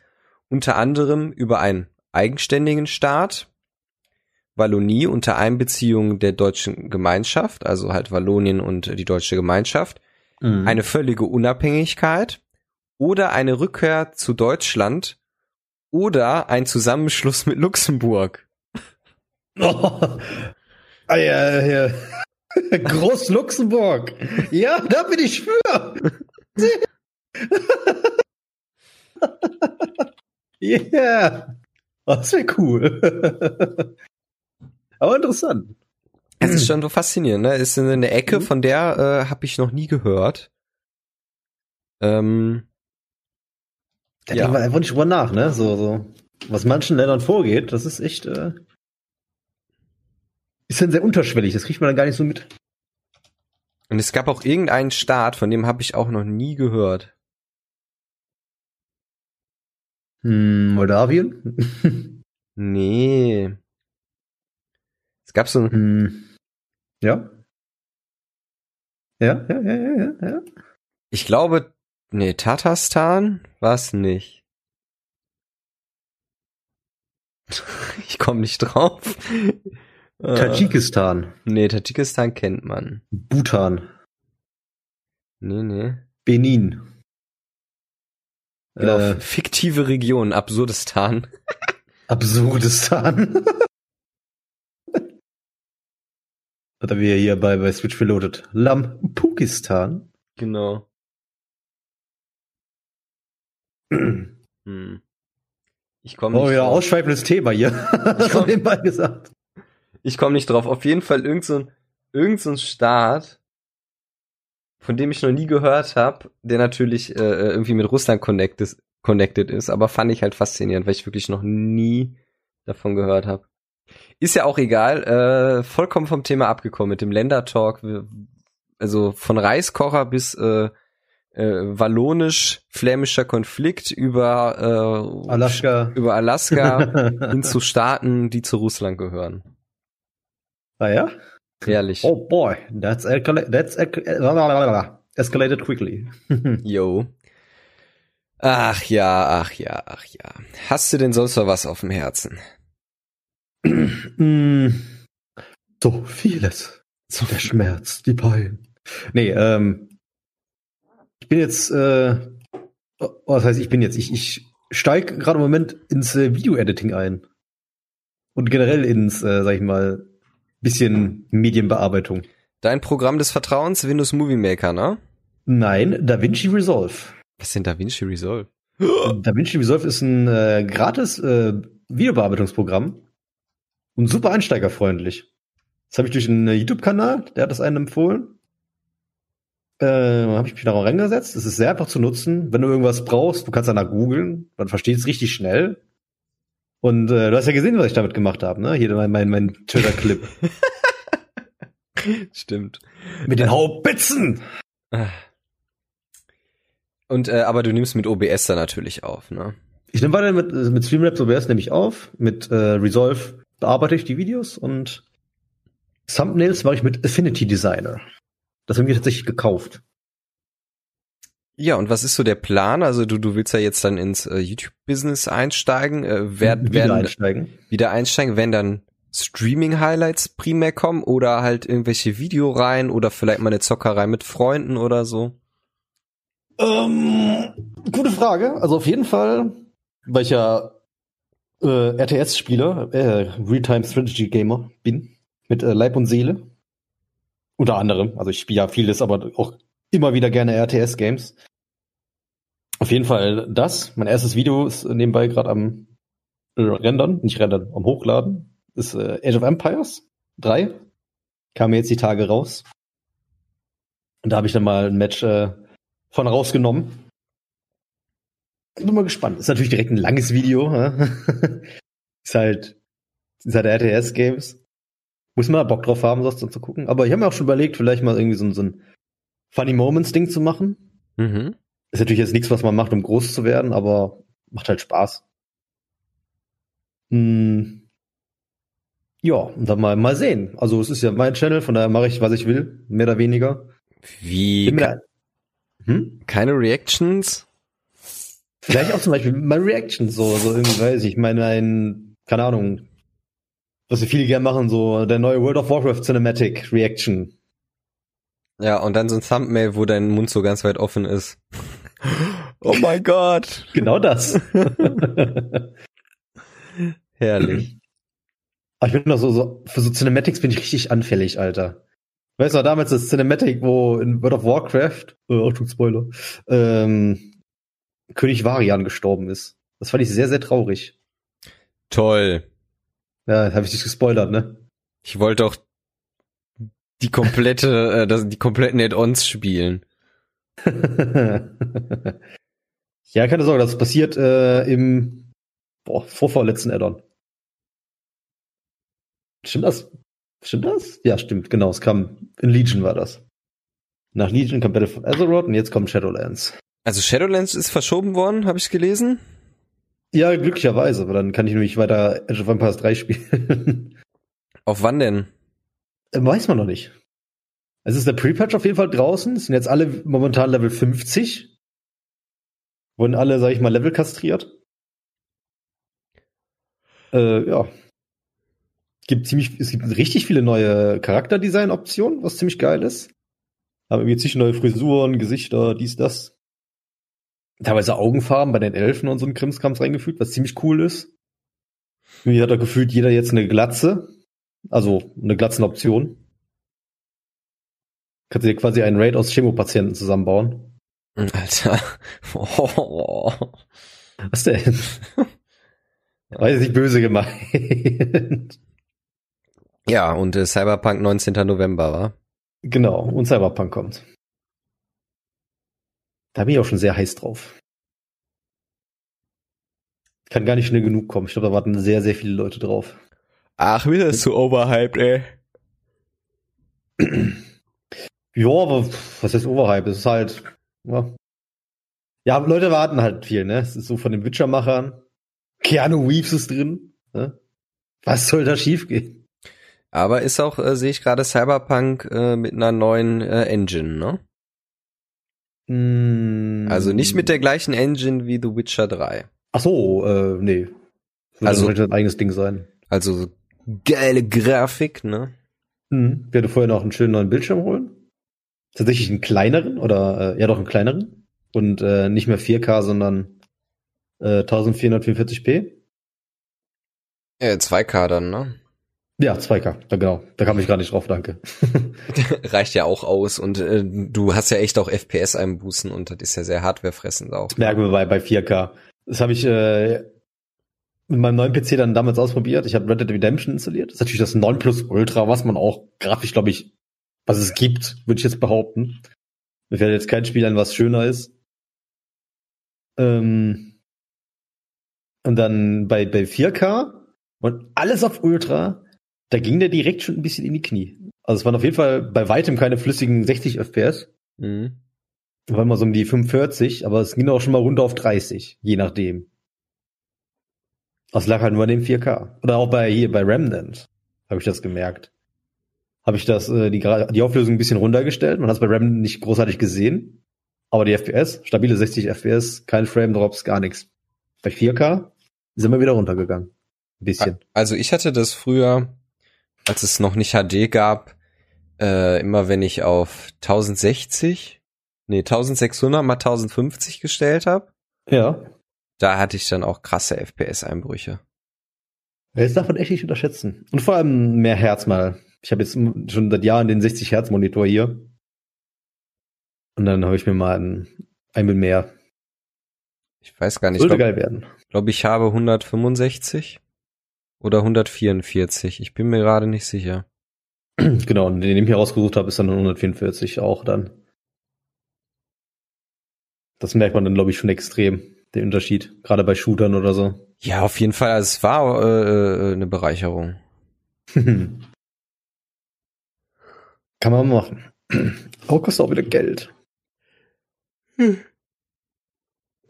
unter anderem über ein eigenständigen Staat, Wallonie unter Einbeziehung der deutschen Gemeinschaft, also halt Wallonien und die deutsche Gemeinschaft, mhm. eine völlige Unabhängigkeit oder eine Rückkehr zu Deutschland oder ein Zusammenschluss mit Luxemburg. Oh. Ah, ja, ja. Groß Luxemburg. Ja, da bin ich für. yeah. Das wäre cool. Aber interessant. Es ist schon so faszinierend, ne? Es ist eine Ecke, mhm. von der äh, habe ich noch nie gehört. Ähm, da ja. denkt man einfach nicht drüber nach, ne? So, so. Was manchen Ländern vorgeht, das ist echt, äh, ist dann sehr unterschwellig, das kriegt man dann gar nicht so mit. Und es gab auch irgendeinen Staat, von dem habe ich auch noch nie gehört. Hm, Moldawien? nee. Es gab so ein. Hm. Ja. Ja, ja, ja, ja, ja. Ich glaube, nee, Tatarstan war es nicht. ich komme nicht drauf. Tadschikistan. Nee, Tadschikistan kennt man. Bhutan. Nee, nee. Benin. Genau, äh, fiktive Region, Absurdistan. Absurdistan. Hat er wieder hier bei, bei Switch Reloaded. Lampukistan. Genau. hm. Ich komme Oh ja, ausschweifendes Thema hier. Ich komme nebenbei gesagt. Ich komme nicht drauf. Auf jeden Fall irgend so irgend so ein Staat, von dem ich noch nie gehört habe, der natürlich äh, äh, irgendwie mit Russland connected, connected ist, aber fand ich halt faszinierend, weil ich wirklich noch nie davon gehört habe. Ist ja auch egal, äh, vollkommen vom Thema abgekommen mit dem Ländertalk, also von Reiskocher bis äh, äh, wallonisch-flämischer Konflikt über äh, Alaska, über Alaska hin zu Staaten, die zu Russland gehören. Ah ja? Ehrlich. Oh boy, that's, that's escalated quickly. Yo. Ach ja, ach ja, ach ja. Hast du denn sonst noch was auf dem Herzen? so vieles. So der Schmerz, die Pein. Nee, ähm, ich bin jetzt, äh, oh, was heißt ich bin jetzt? Ich, ich steige gerade im Moment ins äh, Video-Editing ein. Und generell ins, äh, sag ich mal, bisschen Medienbearbeitung. Dein Programm des Vertrauens, Windows Movie Maker, ne? Nein, DaVinci Resolve. Was ist denn DaVinci Resolve? DaVinci Resolve ist ein äh, gratis äh, Videobearbeitungsprogramm und super einsteigerfreundlich. Das habe ich durch einen YouTube-Kanal, der hat das einen empfohlen. Äh, habe ich mich darauf reingesetzt. Es ist sehr einfach zu nutzen. Wenn du irgendwas brauchst, du kannst danach googeln, dann versteht es richtig schnell. Und äh, du hast ja gesehen, was ich damit gemacht habe, ne? Hier mein, mein, mein Twitter-Clip. Stimmt. Mit den Haubitzen! Und äh, aber du nimmst mit OBS dann natürlich auf, ne? Ich nehme weiter mit, mit Streamlabs OBS nehme ich auf. Mit äh, Resolve bearbeite ich die Videos und Thumbnails mache ich mit Affinity Designer. Das haben wir tatsächlich gekauft. Ja, und was ist so der Plan? Also du, du willst ja jetzt dann ins äh, YouTube-Business einsteigen. Äh, werden, wieder werden, einsteigen. Wieder einsteigen, wenn dann Streaming-Highlights primär kommen oder halt irgendwelche Videoreihen oder vielleicht mal eine Zockerei mit Freunden oder so? Ähm, gute Frage. Also auf jeden Fall, weil ich ja äh, RTS-Spieler, äh, Real-Time Strategy Gamer bin, mit äh, Leib und Seele. Unter anderem. Also ich spiele ja vieles, aber auch immer wieder gerne RTS-Games. Auf jeden Fall das. Mein erstes Video ist nebenbei gerade am Rendern, nicht Rendern, am Hochladen. Ist äh, Age of Empires 3. Kam mir jetzt die Tage raus. Und da habe ich dann mal ein Match äh, von rausgenommen. Bin mal gespannt. Ist natürlich direkt ein langes Video. ist halt, ist halt RTS-Games. Muss man da Bock drauf haben, dann zu gucken. Aber ich habe mir auch schon überlegt, vielleicht mal irgendwie so, so ein Funny Moments Ding zu machen. Mhm. Ist natürlich jetzt nichts, was man macht, um groß zu werden, aber macht halt Spaß. Hm. Ja, und dann mal, mal sehen. Also es ist ja mein Channel, von daher mache ich, was ich will, mehr oder weniger. Wie? Ke hm? Keine Reactions? Vielleicht auch zum Beispiel mal Reactions, so, so irgendwie weiß ich. Ich meine, ein, keine Ahnung, was wir viele gerne machen, so der neue World of Warcraft Cinematic Reaction. Ja, und dann so ein Thumbnail, wo dein Mund so ganz weit offen ist. oh mein Gott. Genau das. Herrlich. Aber ich bin doch so, so, für so Cinematics bin ich richtig anfällig, Alter. Weißt du, damals das Cinematic, wo in World of Warcraft, äh, Achtung, Spoiler, ähm, König Varian gestorben ist. Das fand ich sehr, sehr traurig. Toll. Ja, habe ich dich gespoilert, ne? Ich wollte auch die komplette, äh, das, die kompletten Add-ons spielen. ja, keine Sorge, das passiert äh, im boah, vorvorletzten Add-on. Stimmt das? Stimmt das? Ja, stimmt, genau. Es kam in Legion war das. Nach Legion kam Battle for Azeroth und jetzt kommt Shadowlands. Also Shadowlands ist verschoben worden, habe ich gelesen. Ja, glücklicherweise, aber dann kann ich nämlich weiter Age of Empires 3 spielen. Auf wann denn? Äh, weiß man noch nicht. Es ist der Pre-Patch auf jeden Fall draußen. Es sind jetzt alle momentan Level 50. Wurden alle, sag ich mal, Level kastriert. Äh, ja. Gibt ziemlich, es gibt richtig viele neue Charakterdesign-Optionen, was ziemlich geil ist. Haben irgendwie zig neue Frisuren, Gesichter, dies, das. Teilweise Augenfarben bei den Elfen und so ein Krimskrams reingefügt, was ziemlich cool ist. Irgendwie hat da gefühlt jeder jetzt eine Glatze. Also eine Glatzenoption. Kannst du dir quasi einen Raid aus Chemopatienten zusammenbauen. Alter. Oh. Was denn? Weiß nicht böse gemeint. Ja, und äh, Cyberpunk 19. November, war? Genau, und Cyberpunk kommt. Da bin ich auch schon sehr heiß drauf. Kann gar nicht schnell genug kommen. Ich glaube, da warten sehr, sehr viele Leute drauf. Ach, wieder ist zu overhyped, ey. Ja, aber was heißt overhyped? Es ist halt, ja. ja, Leute warten halt viel, ne? Es ist so von den Witcher-Machern. Keanu Reeves ist drin. Ne? Was soll da schiefgehen? Aber ist auch, äh, sehe ich gerade, Cyberpunk äh, mit einer neuen äh, Engine, ne? Mm. Also nicht mit der gleichen Engine wie The Witcher 3. Ach so, äh, nee. Wird also ein eigenes Ding sein. Also geile Grafik, ne? Mhm. Werde vorher noch einen schönen neuen Bildschirm holen. Tatsächlich einen kleineren oder äh, ja doch einen kleineren und äh, nicht mehr 4K, sondern äh, 1444p. Ja, 2K dann, ne? Ja, 2K, da genau. Da kam ich gar nicht drauf, danke. Reicht ja auch aus und äh, du hast ja echt auch FPS einbußen und das ist ja sehr hardwarefressend auch. Das merken wir bei, bei 4K. Das habe ich äh, mit meinem neuen PC dann damals ausprobiert. Ich habe Red Dead Redemption installiert. Das ist natürlich das 9 Plus Ultra, was man auch grafisch, glaube ich, was es gibt, würde ich jetzt behaupten. Mir fällt jetzt kein Spiel ein, was schöner ist. Ähm, und dann bei, bei 4K und alles auf Ultra da ging der direkt schon ein bisschen in die Knie. Also es waren auf jeden Fall bei weitem keine flüssigen 60 FPS. Mhm. War immer so um die 45, aber es ging auch schon mal runter auf 30, je nachdem. Das lag halt nur an dem 4K. Oder auch bei hier bei Remnant habe ich das gemerkt. Habe ich das äh, die, die Auflösung ein bisschen runtergestellt. Man hat es bei Remnant nicht großartig gesehen. Aber die FPS, stabile 60 FPS, kein Frame Drops, gar nichts. Bei 4K sind wir wieder runtergegangen. Ein bisschen. Also ich hatte das früher als es noch nicht HD gab, äh, immer wenn ich auf 1060, nee, 1600 mal 1050 gestellt habe. Ja. Da hatte ich dann auch krasse FPS-Einbrüche. Das darf man echt nicht unterschätzen. Und vor allem mehr Herz mal. Ich habe jetzt schon seit Jahren den 60 Hertz Monitor hier. Und dann habe ich mir mal ein, ein mehr. Ich weiß gar nicht. Sollte glaub, geil werden. Ich glaube, ich habe 165 oder 144. Ich bin mir gerade nicht sicher. Genau, und den ich mir rausgesucht habe, ist dann 144 auch dann. Das merkt man dann, glaube ich, schon extrem, den Unterschied. Gerade bei Shootern oder so. Ja, auf jeden Fall. Also es war äh, äh eine Bereicherung. Kann man machen. Auch kostet auch wieder Geld. Hm.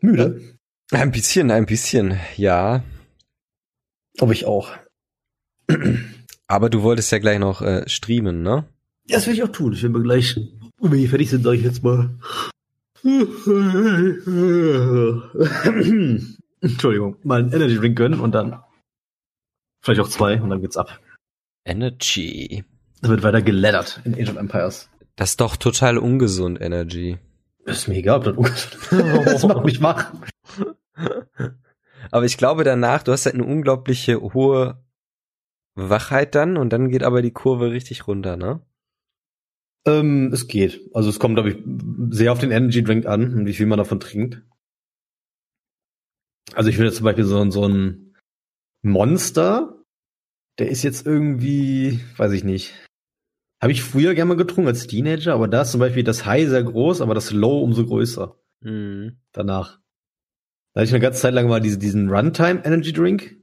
Müde? Ein bisschen, ein bisschen, ja. Aber ich auch. Aber du wolltest ja gleich noch äh, streamen, ne? Ja, das will ich auch tun. Ich will mir gleich, wenn wir fertig sind, sage ich jetzt mal. Entschuldigung, mal einen Energy Drink gönnen und dann vielleicht auch zwei und dann geht's ab. Energy. Da wird weiter geladdert in Age of Empires. Das ist doch total ungesund, Energy. Ist mir egal, ob das ungesund ist. das macht mich wach. Aber ich glaube danach, du hast halt eine unglaubliche hohe Wachheit dann und dann geht aber die Kurve richtig runter, ne? Ähm, es geht. Also es kommt, glaube ich, sehr auf den Energy Drink an und wie viel man davon trinkt. Also ich finde zum Beispiel so, so ein Monster, der ist jetzt irgendwie, weiß ich nicht. Habe ich früher gerne mal getrunken als Teenager, aber da ist zum Beispiel das High sehr groß, aber das Low umso größer. Mhm. Danach. Da hatte ich eine ganze Zeit lang mal diese, diesen Runtime Energy Drink.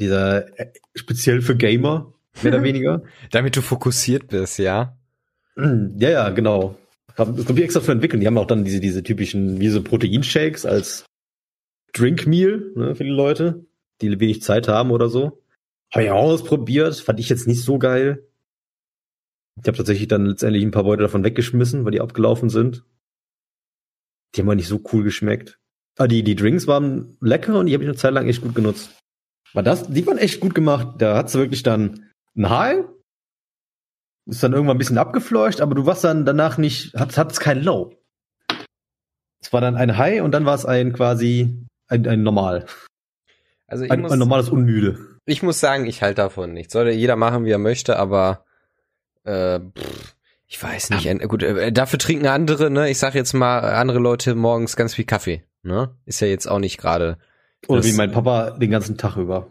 Dieser äh, speziell für Gamer, mehr oder weniger. Damit du fokussiert bist, ja. Ja, ja, genau. Das glaube ich extra für entwickeln. Die haben auch dann diese, diese typischen, wie so Proteinshakes als Drinkmeal ne, für die Leute, die wenig Zeit haben oder so. Habe ich auch ausprobiert, fand ich jetzt nicht so geil. Ich habe tatsächlich dann letztendlich ein paar Beute davon weggeschmissen, weil die abgelaufen sind. Die haben aber nicht so cool geschmeckt. Ah, die, die Drinks waren lecker und die habe ich eine Zeit lang echt gut genutzt. War das, die waren echt gut gemacht. Da hat's wirklich dann ein High, ist dann irgendwann ein bisschen abgefleucht, aber du warst dann danach nicht, hat hat's kein Low. Es war dann ein High und dann war es ein quasi ein, ein Normal. Also ein, muss, ein normales Unmüde. Ich muss sagen, ich halte davon nichts. Soll jeder machen, wie er möchte, aber äh, pff, ich weiß nicht. Ja. Gut, äh, dafür trinken andere, ne? Ich sag jetzt mal, andere Leute morgens ganz viel Kaffee. Ne? Ist ja jetzt auch nicht gerade. Oder wie mein Papa den ganzen Tag über.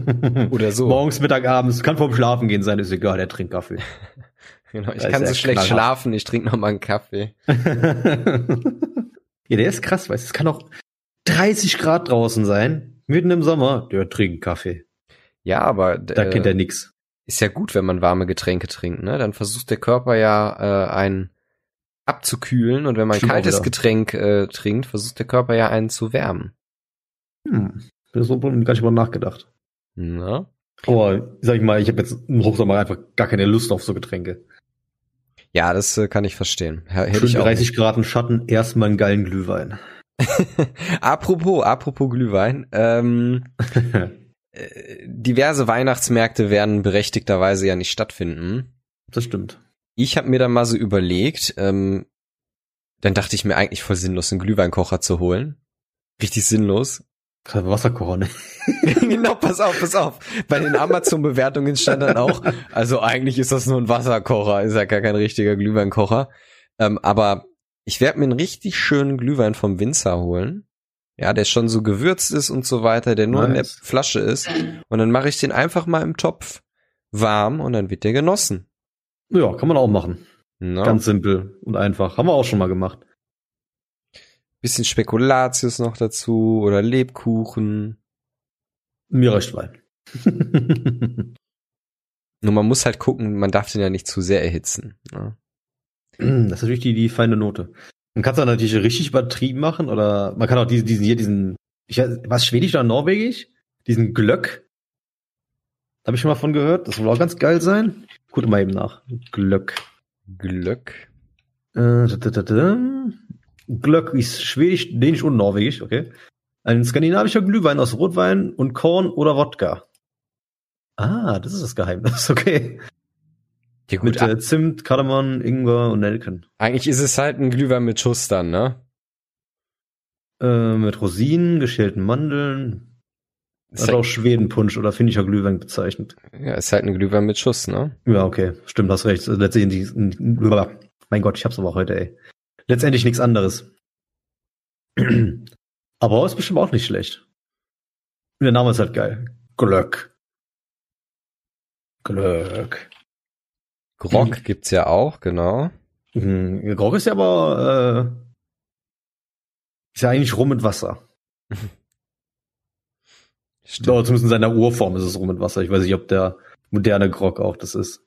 Oder so. Morgens, Mittag, abends, kann vorm Schlafen gehen sein, ist egal, der trinkt Kaffee. genau, ich kann so schlecht schlafen, ich trinke noch mal einen Kaffee. ja, der ist krass, weißt du, es kann auch 30 Grad draußen sein, mitten im Sommer, der trinkt Kaffee. Ja, aber da äh, kennt er nix. Ist ja gut, wenn man warme Getränke trinkt, ne? Dann versucht der Körper ja äh, ein abzukühlen und wenn man ein kaltes Getränk äh, trinkt, versucht der Körper ja einen zu wärmen. Hm. Das so gar nicht mal nachgedacht. Na? Aber sag ich mal, ich habe jetzt im Hochsommer einfach gar keine Lust auf so Getränke. Ja, das äh, kann ich verstehen. Hätte Schön ich auch 30 Grad im Schatten, erstmal einen geilen Glühwein. apropos, apropos Glühwein, ähm, äh, diverse Weihnachtsmärkte werden berechtigterweise ja nicht stattfinden. Das stimmt ich habe mir dann mal so überlegt, ähm, dann dachte ich mir eigentlich voll sinnlos, einen Glühweinkocher zu holen. Richtig sinnlos. Wasserkocher, ne? genau, pass auf, pass auf. Bei den Amazon-Bewertungen stand dann auch, also eigentlich ist das nur ein Wasserkocher, ist ja gar kein richtiger Glühweinkocher. Ähm, aber ich werde mir einen richtig schönen Glühwein vom Winzer holen. Ja, der schon so gewürzt ist und so weiter, der nur nice. in der Flasche ist. Und dann mache ich den einfach mal im Topf warm und dann wird der genossen. Ja, kann man auch machen. No. Ganz simpel und einfach. Haben wir auch schon mal gemacht. Bisschen Spekulatius noch dazu oder Lebkuchen. Mir reicht Wein. Nur man muss halt gucken, man darf den ja nicht zu sehr erhitzen. Ne? Das ist natürlich die, die feine Note. Man kann es natürlich richtig übertrieben machen oder man kann auch diesen, diesen hier, diesen, ich weiß, was Schwedisch oder Norwegisch? Diesen Glöck. Habe ich schon mal von gehört. Das soll auch ganz geil sein. Guck mal eben nach. Glöck. Glöck. Äh, da, da, da, Glöck ist Schwedisch, Dänisch und Norwegisch, okay. Ein skandinavischer Glühwein aus Rotwein und Korn oder Wodka. Ah, das ist das Geheimnis, okay. Ja, gut, mit äh, Zimt, Kardamom, Ingwer und Nelken. Eigentlich ist es halt ein Glühwein mit Schuss dann, ne? Äh, mit Rosinen, geschälten Mandeln. Das hat auch Schwedenpunsch oder finnischer Glühwein bezeichnet. Ja, ist halt ein Glühwein mit Schuss, ne? Ja, okay. Stimmt, hast recht. Letztendlich, mein Gott, ich hab's aber heute, ey. Letztendlich nichts anderes. aber ist bestimmt auch nicht schlecht. Und der Name ist halt geil. Glöck. Glöck. Grog mhm. gibt's ja auch, genau. Mhm. Grog ist ja aber äh, ist ja eigentlich Rum mit Wasser. Stimmt. Oder zumindest in seiner Urform ist es Rum mit Wasser. Ich weiß nicht, ob der moderne Grog auch das ist.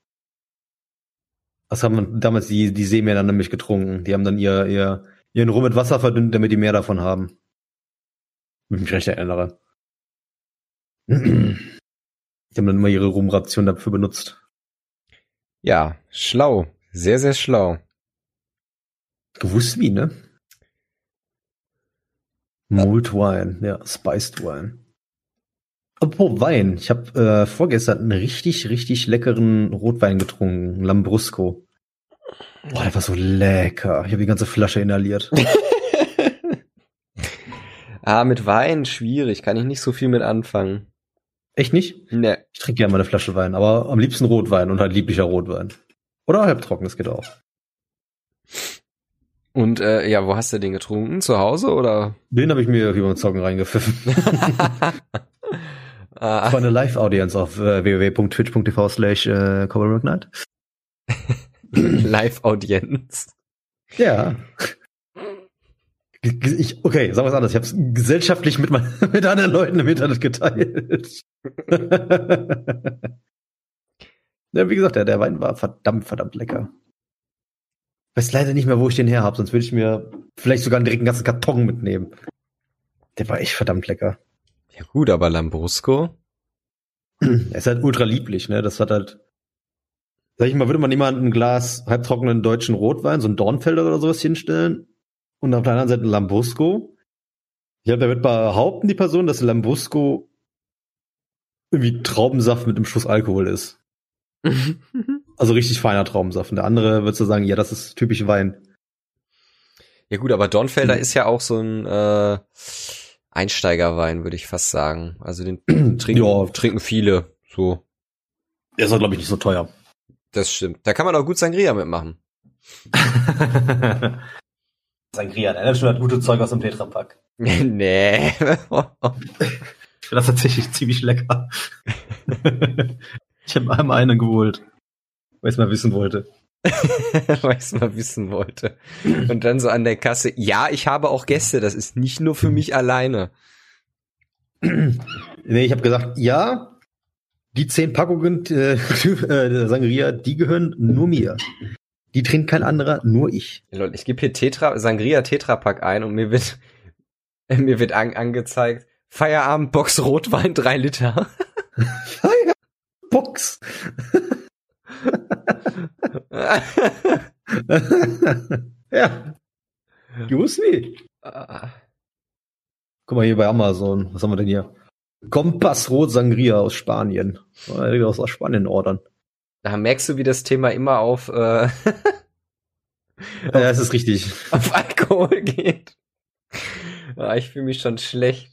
Das haben damals die, die dann nämlich getrunken. Die haben dann ihr, ihr, ihren Rum mit Wasser verdünnt, damit die mehr davon haben. Wenn ich mich recht erinnere. Die haben dann immer ihre Rumration dafür benutzt. Ja, schlau. Sehr, sehr schlau. Gewusst wie, ne? Mulled Wine, ja, Spiced Wine. Apropos Wein, ich habe äh, vorgestern einen richtig, richtig leckeren Rotwein getrunken, Lambrusco. Boah, der war so lecker. Ich habe die ganze Flasche inhaliert. ah, mit Wein schwierig, kann ich nicht so viel mit anfangen. Echt nicht? Nee. Ich trinke gerne mal eine Flasche Wein, aber am liebsten Rotwein und halt lieblicher Rotwein. Oder halbtrocken, das geht auch. Und äh, ja, wo hast du den getrunken? Zu Hause oder? Den habe ich mir wie beim Zocken reingepfiffen. ah. War eine Live-Audience auf äh, www.twitch.tv slash äh, Night. Live-Audience. Ja. Ich, okay, sagen wir es anders. Ich habe es gesellschaftlich mit, mein, mit anderen Leuten im Internet geteilt. ja, wie gesagt, der, der Wein war verdammt, verdammt lecker. Ich weiß leider nicht mehr, wo ich den her habe, sonst würde ich mir vielleicht sogar direkt einen ganzen Karton mitnehmen. Der war echt verdammt lecker. Ja gut, aber Lambrusco? Er ist halt ultra lieblich, ne? Das hat halt, sag ich mal, würde man jemandem ein Glas halbtrockenen deutschen Rotwein, so ein Dornfelder oder sowas hinstellen und auf der anderen Seite ein Lambrusco. Ich glaube, da wird behaupten, die Person, dass Lambrusco irgendwie Traubensaft mit einem Schuss Alkohol ist. also richtig feiner Traubensaft. Und der andere wird so sagen, ja, das ist typisch Wein. Ja gut, aber Dornfelder mhm. ist ja auch so ein äh, Einsteigerwein, würde ich fast sagen. Also den trinken, ja. trinken viele. So. Der ist auch, glaube ich, nicht so teuer. Das stimmt. Da kann man auch gut Sangria mitmachen. Sangria, der hat schon gute Zeug aus dem Tetrapack. nee. ich finde das tatsächlich ziemlich lecker. ich habe einmal einen geholt, weil ich mal wissen wollte. weil ich mal wissen wollte. Und dann so an der Kasse, ja, ich habe auch Gäste, das ist nicht nur für mich alleine. nee, ich habe gesagt, ja, die zehn Packungen äh, äh, Sangria, die gehören nur mir. Die trinkt kein anderer, nur ich. Leute, ich gebe hier Tetra, Sangria Tetrapack ein und mir wird, mir wird an, angezeigt, Feierabendbox Rotwein drei Liter. Feierabendbox. ja. Wie. Guck mal hier bei Amazon. Was haben wir denn hier? Kompass Rot Sangria aus Spanien. Aus Spanien ordern. Da merkst du, wie das Thema immer auf, äh, ja, das ist richtig. Auf Alkohol geht. Ja, ich fühle mich schon schlecht.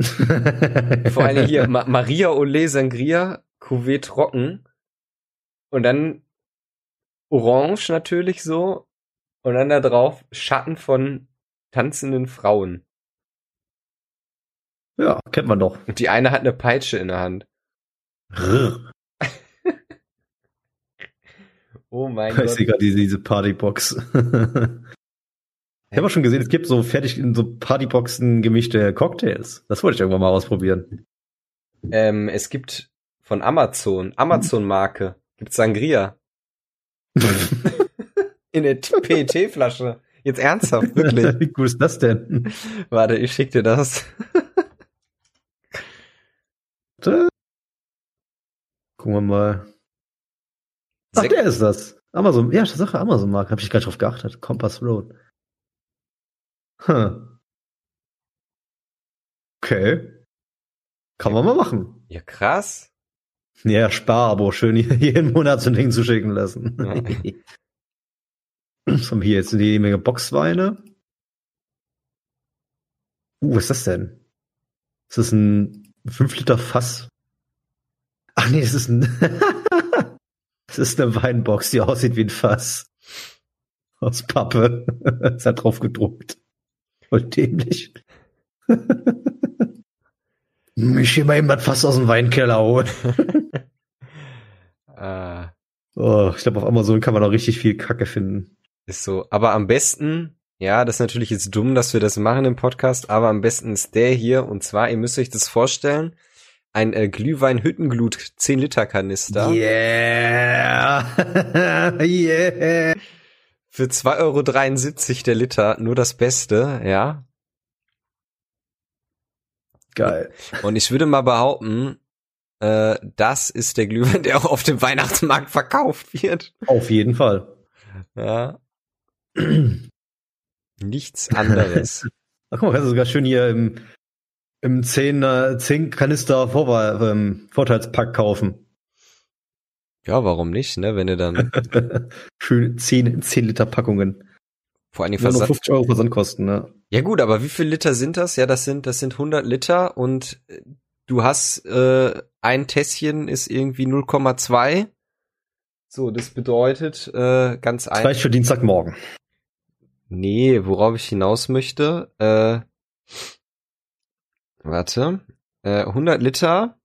Vor allem hier Ma Maria Olé Sangria, Cuvée trocken. Und dann Orange natürlich so. Und dann da drauf Schatten von tanzenden Frauen. Ja, kennt man doch. Und die eine hat eine Peitsche in der Hand. oh mein Gott. Ich sehe gerade diese, diese Partybox. Ich habe auch schon gesehen, es gibt so fertig in so Partyboxen gemischte Cocktails. Das wollte ich irgendwann mal ausprobieren. Ähm, es gibt von Amazon, Amazon-Marke, gibt Sangria. in der PET-Flasche. Jetzt ernsthaft, wirklich. Wie cool ist das denn? Warte, ich schick dir das. Gucken wir mal. Ach, der ist das. Amazon, ja, Sache Amazon-Marke. Habe ich gar nicht drauf geachtet. Compass Road. Hm. Okay. Kann man mal machen. Ja, krass. Ja, Sparabo, schön jeden Monat so ein Ding zu schicken lassen. Ja. Was haben wir hier jetzt? Die Menge Boxweine. Uh, was ist das denn? Ist das ein 5 Liter Fass? Ach nee, das ist ein, das ist eine Weinbox, die aussieht wie ein Fass. Aus Pappe. ist hat drauf gedruckt. Voll dämlich. Ich hier mal eben das Fass aus dem Weinkeller holen. ah. Oh, ich glaube, auf Amazon kann man auch richtig viel Kacke finden. Ist so. Aber am besten, ja, das ist natürlich jetzt dumm, dass wir das machen im Podcast, aber am besten ist der hier. Und zwar, ihr müsst euch das vorstellen, ein äh, Glühwein-Hüttenglut 10 Liter Kanister. Yeah! yeah! Für 2,73 Euro der Liter, nur das Beste, ja. Geil. Und ich würde mal behaupten, äh, das ist der Glühwein, der auch auf dem Weihnachtsmarkt verkauft wird. Auf jeden Fall. Ja. Nichts anderes. Ach guck mal, kannst du sogar schön hier im, im 10, 10 Kanister Vor ähm, Vorteilspack kaufen. Ja, warum nicht, ne, wenn du dann. Schön 10, 10 Liter Packungen. Vor allem Versand. Nur 50 Euro Versandkosten, ne? Ja gut, aber wie viel Liter sind das? Ja, das sind, das sind 100 Liter und äh, du hast, äh, ein Tässchen ist irgendwie 0,2. So, das bedeutet, äh, ganz einfach. Vielleicht für Dienstagmorgen. Nee, worauf ich hinaus möchte, äh, warte, äh, 100 Liter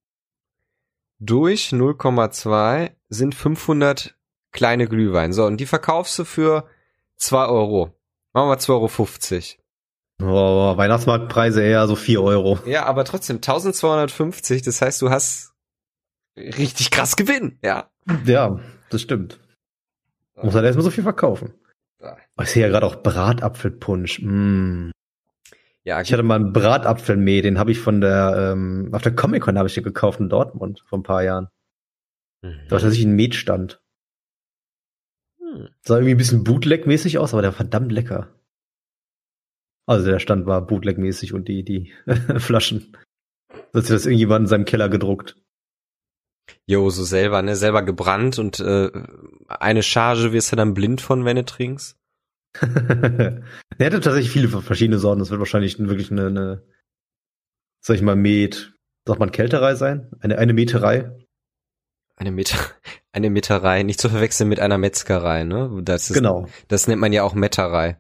durch 0,2 sind 500 kleine Glühwein. So, und die verkaufst du für 2 Euro. Machen wir 2,50 Euro. Oh, Weihnachtsmarktpreise eher so 4 Euro. Ja, aber trotzdem 1250, das heißt, du hast richtig krass Gewinn, ja. Ja, das stimmt. Muss halt erstmal so viel verkaufen. Ich sehe ja gerade auch Bratapfelpunsch. Mm. Ja, ich hatte mal einen Bratapfelmehl, den habe ich von der, ähm, auf der Comic-Con habe ich den gekauft in Dortmund vor ein paar Jahren. Mhm. Da war tatsächlich ein Metstand. Hm. Sah irgendwie ein bisschen Bootleg-mäßig aus, aber der war verdammt lecker. Also der Stand war Bootleg-mäßig und die, die Flaschen. Hat sich das irgendjemand in seinem Keller gedruckt. Jo, so selber, ne? Selber gebrannt und äh, eine Charge wirst du dann blind von, wenn du trinkst. er hätte tatsächlich viele verschiedene Sorten. Das wird wahrscheinlich wirklich eine, eine sag ich mal, Met, sagt man Kälterei sein? Eine, eine Meterei? Eine Meter, eine Meterei, nicht zu verwechseln mit einer Metzgerei, ne? Das ist, genau. Das nennt man ja auch Metterei.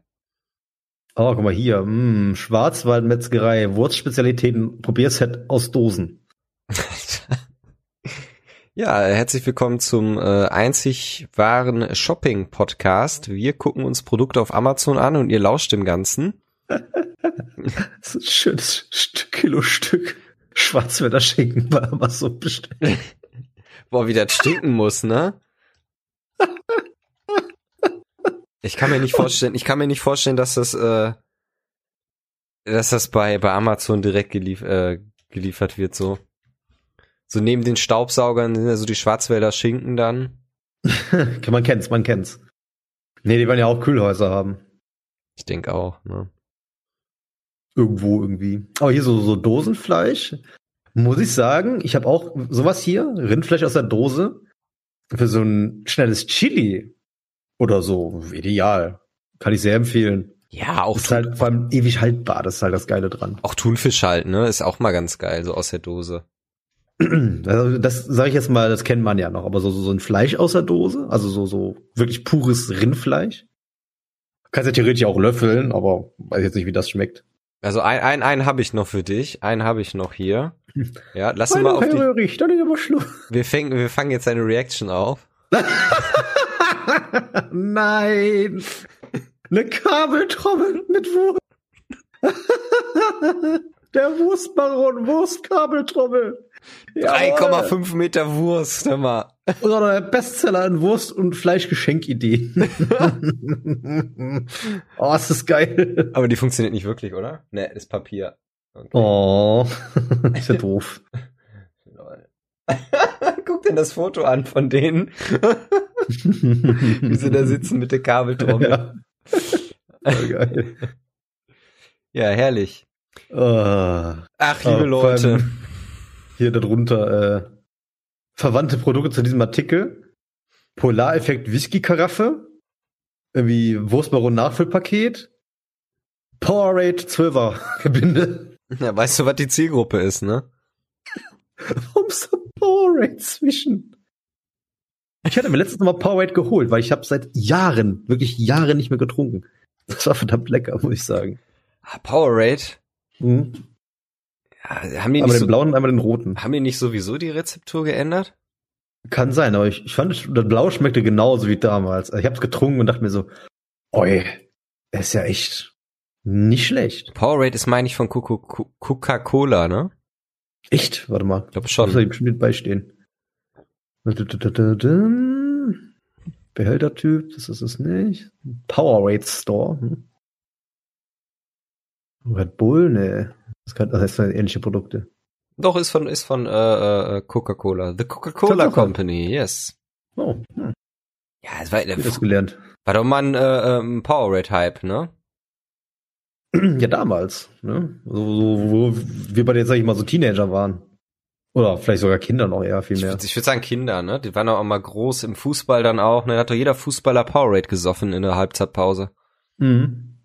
Oh, guck mal hier, mm, Schwarzwaldmetzgerei, Wurstspezialitäten, Probierset aus Dosen. Ja, herzlich willkommen zum äh, einzig wahren Shopping-Podcast. Wir gucken uns Produkte auf Amazon an und ihr lauscht dem Ganzen. das ist ein schönes Stück, Kilo Stück Schwarzwälder Schinken bei Amazon bestellt. Boah, wie das stinken muss, ne? Ich kann mir nicht vorstellen, ich kann mir nicht vorstellen, dass das, äh, dass das bei, bei Amazon direkt gelief äh, geliefert wird, so. So neben den Staubsaugern sind ja so die Schwarzwälder Schinken dann. man kennt's, man kennt's. Nee, die wollen ja auch Kühlhäuser haben. Ich denke auch, ne? Irgendwo irgendwie. Aber hier so, so Dosenfleisch, muss ich sagen, ich habe auch sowas hier, Rindfleisch aus der Dose, für so ein schnelles Chili oder so, ideal. Kann ich sehr empfehlen. Ja, auch ist halt vor allem ewig haltbar, das ist halt das Geile dran. Auch Thunfisch halt, ne? Ist auch mal ganz geil, so aus der Dose. Also das sage ich jetzt mal, das kennt man ja noch, aber so, so, so ein Fleisch aus der Dose, also so, so wirklich pures Rindfleisch. Kannst ja theoretisch auch löffeln, aber weiß jetzt nicht, wie das schmeckt. Also ein, ein, einen habe ich noch für dich, einen habe ich noch hier. Ja, lass mal auf die... Ich, dann ist aber Schluss. Wir fangen, wir fangen jetzt eine Reaction auf. Nein! Eine Kabeltrommel mit Wurst. Der Wurstbaron, Wurstkabeltrommel. 3,5 Meter Wurst, hör mal. Oder der Bestseller in Wurst- und Fleischgeschenkideen. oh, ist das geil. Aber die funktioniert nicht wirklich, oder? Ne, ist Papier. Okay. Oh, ist ja doof. Guck dir das Foto an von denen. Wie sie da sitzen mit der Kabeltrommel. Ja. Oh, geil. ja, herrlich. Uh, Ach, liebe uh, Leute. Hier darunter äh, verwandte Produkte zu diesem Artikel. Polareffekt Whisky-Karaffe. Irgendwie Wurstbaron Nachfüllpaket. Powerade 12er Gebinde. Ja, weißt du, was die Zielgruppe ist, ne? Warum ist da Powerade zwischen? Ich hatte mir letztens Mal Powerade geholt, weil ich habe seit Jahren, wirklich Jahren nicht mehr getrunken. Das war verdammt lecker, muss ich sagen. Ah, Powerade? Mhm. Ja, haben die einmal den so, blauen, einmal den roten. Haben die nicht sowieso die Rezeptur geändert? Kann sein, aber ich, ich fand, das Blau schmeckte genauso wie damals. Also ich habe es getrunken und dachte mir so, oi, das ist ja echt nicht schlecht. Powerade ist, meine ich, von Coca-Cola, ne? Echt? Warte mal. Ich glaube schon. Muss da bestimmt mit beistehen. Behältertyp, das ist es nicht. Powerade Store. Hm? Red Bull, ne. Das, kann, das heißt ähnliche Produkte. Doch, ist von, ist von äh, äh, Coca-Cola. The Coca-Cola Company, yes. Oh. Hm. Ja, es war, das gelernt. war doch mal ein äh, ähm, Powerade-Hype, ne? Ja, damals, ne? So, so, wo wir bei jetzt, sag ich mal, so Teenager waren. Oder vielleicht sogar Kinder noch eher viel mehr. Ich, ich würde sagen Kinder, ne? Die waren auch mal groß im Fußball dann auch. Ne? Da hat doch jeder Fußballer Powerade gesoffen in der Halbzeitpause. Mhm.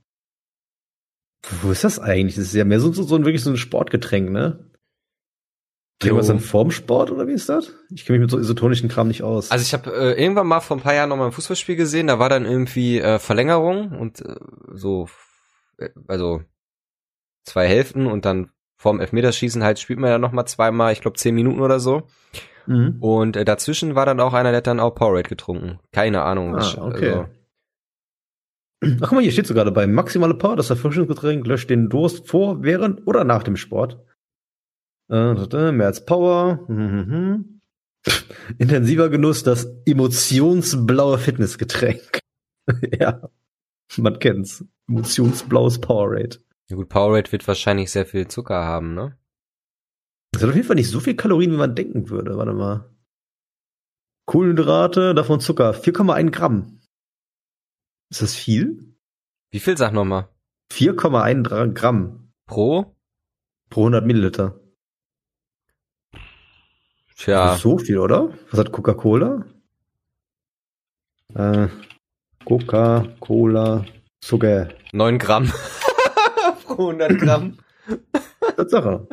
Wo ist das eigentlich? Das ist ja mehr so, so, so ein wirklich so ein Sportgetränk, ne? Irgendwas in Formsport oder wie ist das? Ich kenne mich mit so isotonischen Kram nicht aus. Also ich habe äh, irgendwann mal vor ein paar Jahren noch mal ein Fußballspiel gesehen, da war dann irgendwie äh, Verlängerung und äh, so, also zwei Hälften und dann vorm Elfmeterschießen halt spielt man ja noch mal zweimal, ich glaube zehn Minuten oder so. Mhm. Und äh, dazwischen war dann auch einer, der hat dann auch Powerade getrunken. Keine Ahnung. Ah, okay. Also, Ach guck mal, hier steht sogar dabei, maximale Power, das Erfrischungsgetränk löscht den Durst vor, während oder nach dem Sport. Äh, mehr als Power. Mhm. Intensiver Genuss, das emotionsblaue Fitnessgetränk. ja, man kennt's. Emotionsblaues Powerade. Ja gut, Powerade wird wahrscheinlich sehr viel Zucker haben, ne? Das hat auf jeden Fall nicht so viel Kalorien, wie man denken würde. Warte mal. Kohlenhydrate, davon Zucker. 4,1 Gramm. Ist das viel? Wie viel sag nochmal? 4,1 Gramm. Pro? Pro 100 Milliliter. Tja. Ist so viel, oder? Was hat Coca-Cola? Äh, Coca-Cola Zucker. 9 Gramm. Pro 100 Gramm. Tatsache.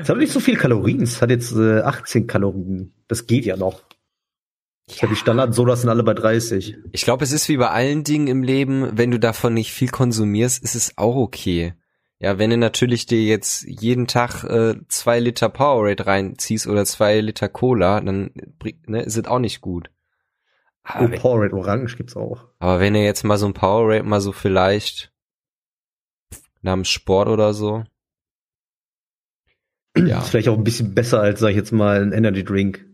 Es hat nicht so viel Kalorien. Es hat jetzt äh, 18 Kalorien. Das geht ja noch. Ich ja. die Standard so, das sind alle bei 30. Ich glaube, es ist wie bei allen Dingen im Leben, wenn du davon nicht viel konsumierst, ist es auch okay. Ja, wenn du natürlich dir jetzt jeden Tag äh, zwei Liter Powerade reinziehst oder zwei Liter Cola, dann ne, ist es auch nicht gut. Aber oh, wenn, Powerade Orange gibt's auch. Aber wenn du jetzt mal so ein Powerade mal so vielleicht nach dem Sport oder so. Ja. Ist vielleicht auch ein bisschen besser als, sag ich jetzt mal, ein Energy Drink.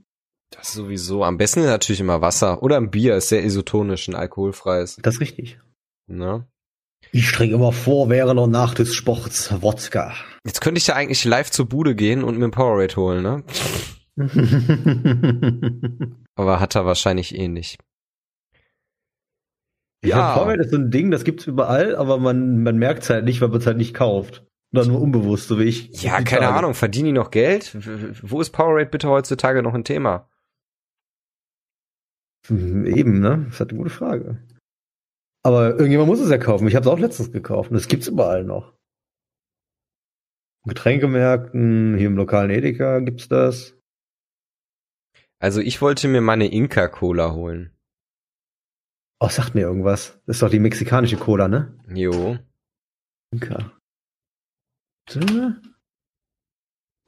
Das sowieso. Am besten natürlich immer Wasser. Oder ein Bier ist sehr isotonisch, ein alkoholfreies. Das ist richtig. Ne? Ich trinke immer vor, während und nach des Sports Wodka. Jetzt könnte ich ja eigentlich live zur Bude gehen und mir ein Powerade holen, ne? Aber hat er wahrscheinlich eh nicht. Ja. Powerade ist so ein Ding, das gibt's überall, aber man, man merkt es halt nicht, weil man es halt nicht kauft. Oder nur unbewusst, so wie ich. Ja, keine Tage. Ahnung. Verdienen die noch Geld? Wo ist Powerade bitte heutzutage noch ein Thema? Eben, ne? Das ist halt eine gute Frage. Aber irgendjemand muss es ja kaufen. Ich habe es auch letztens gekauft und es gibt's überall noch. Getränkemärkten, hier im lokalen Edeka gibt's das. Also ich wollte mir meine Inka-Cola holen. Oh, sagt mir irgendwas. Das ist doch die mexikanische Cola, ne? Jo. Inka.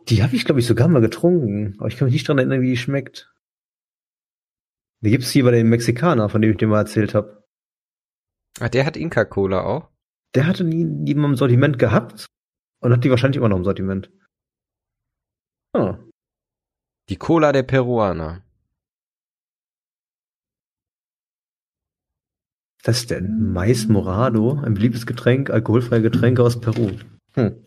Die habe ich, glaube ich, sogar mal getrunken. Aber ich kann mich nicht dran erinnern, wie die schmeckt. Die gibt's hier bei dem Mexikaner, von dem ich dir mal erzählt habe. Ah, der hat Inka-Cola auch? Der hatte nie, mal im Sortiment gehabt und hat die wahrscheinlich immer noch im Sortiment. Ah. Die Cola der Peruaner. Was ist das denn? Mais Morado, ein beliebtes Getränk, alkoholfreie Getränke aus Peru. Hm.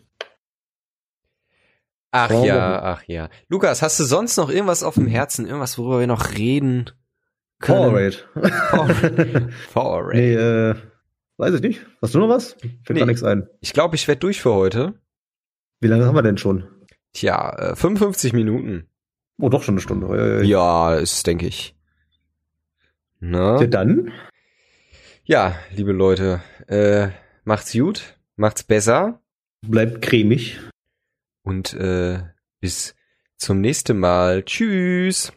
Ach oh, ja, ach ja. Lukas, hast du sonst noch irgendwas auf dem Herzen? Irgendwas, worüber wir noch reden können? Powerade. Powerade. Nee, äh, weiß ich nicht. Hast du noch was? Fällt nee, gar nichts ein. Ich glaube, ich werde durch für heute. Wie lange haben wir denn schon? Tja, äh, 55 Minuten. Oh, doch schon eine Stunde. Ja, ja ist, denke ich. Na? Ja, dann? Ja, liebe Leute, äh, macht's gut, macht's besser. Bleibt cremig. Und äh, bis zum nächsten Mal. Tschüss.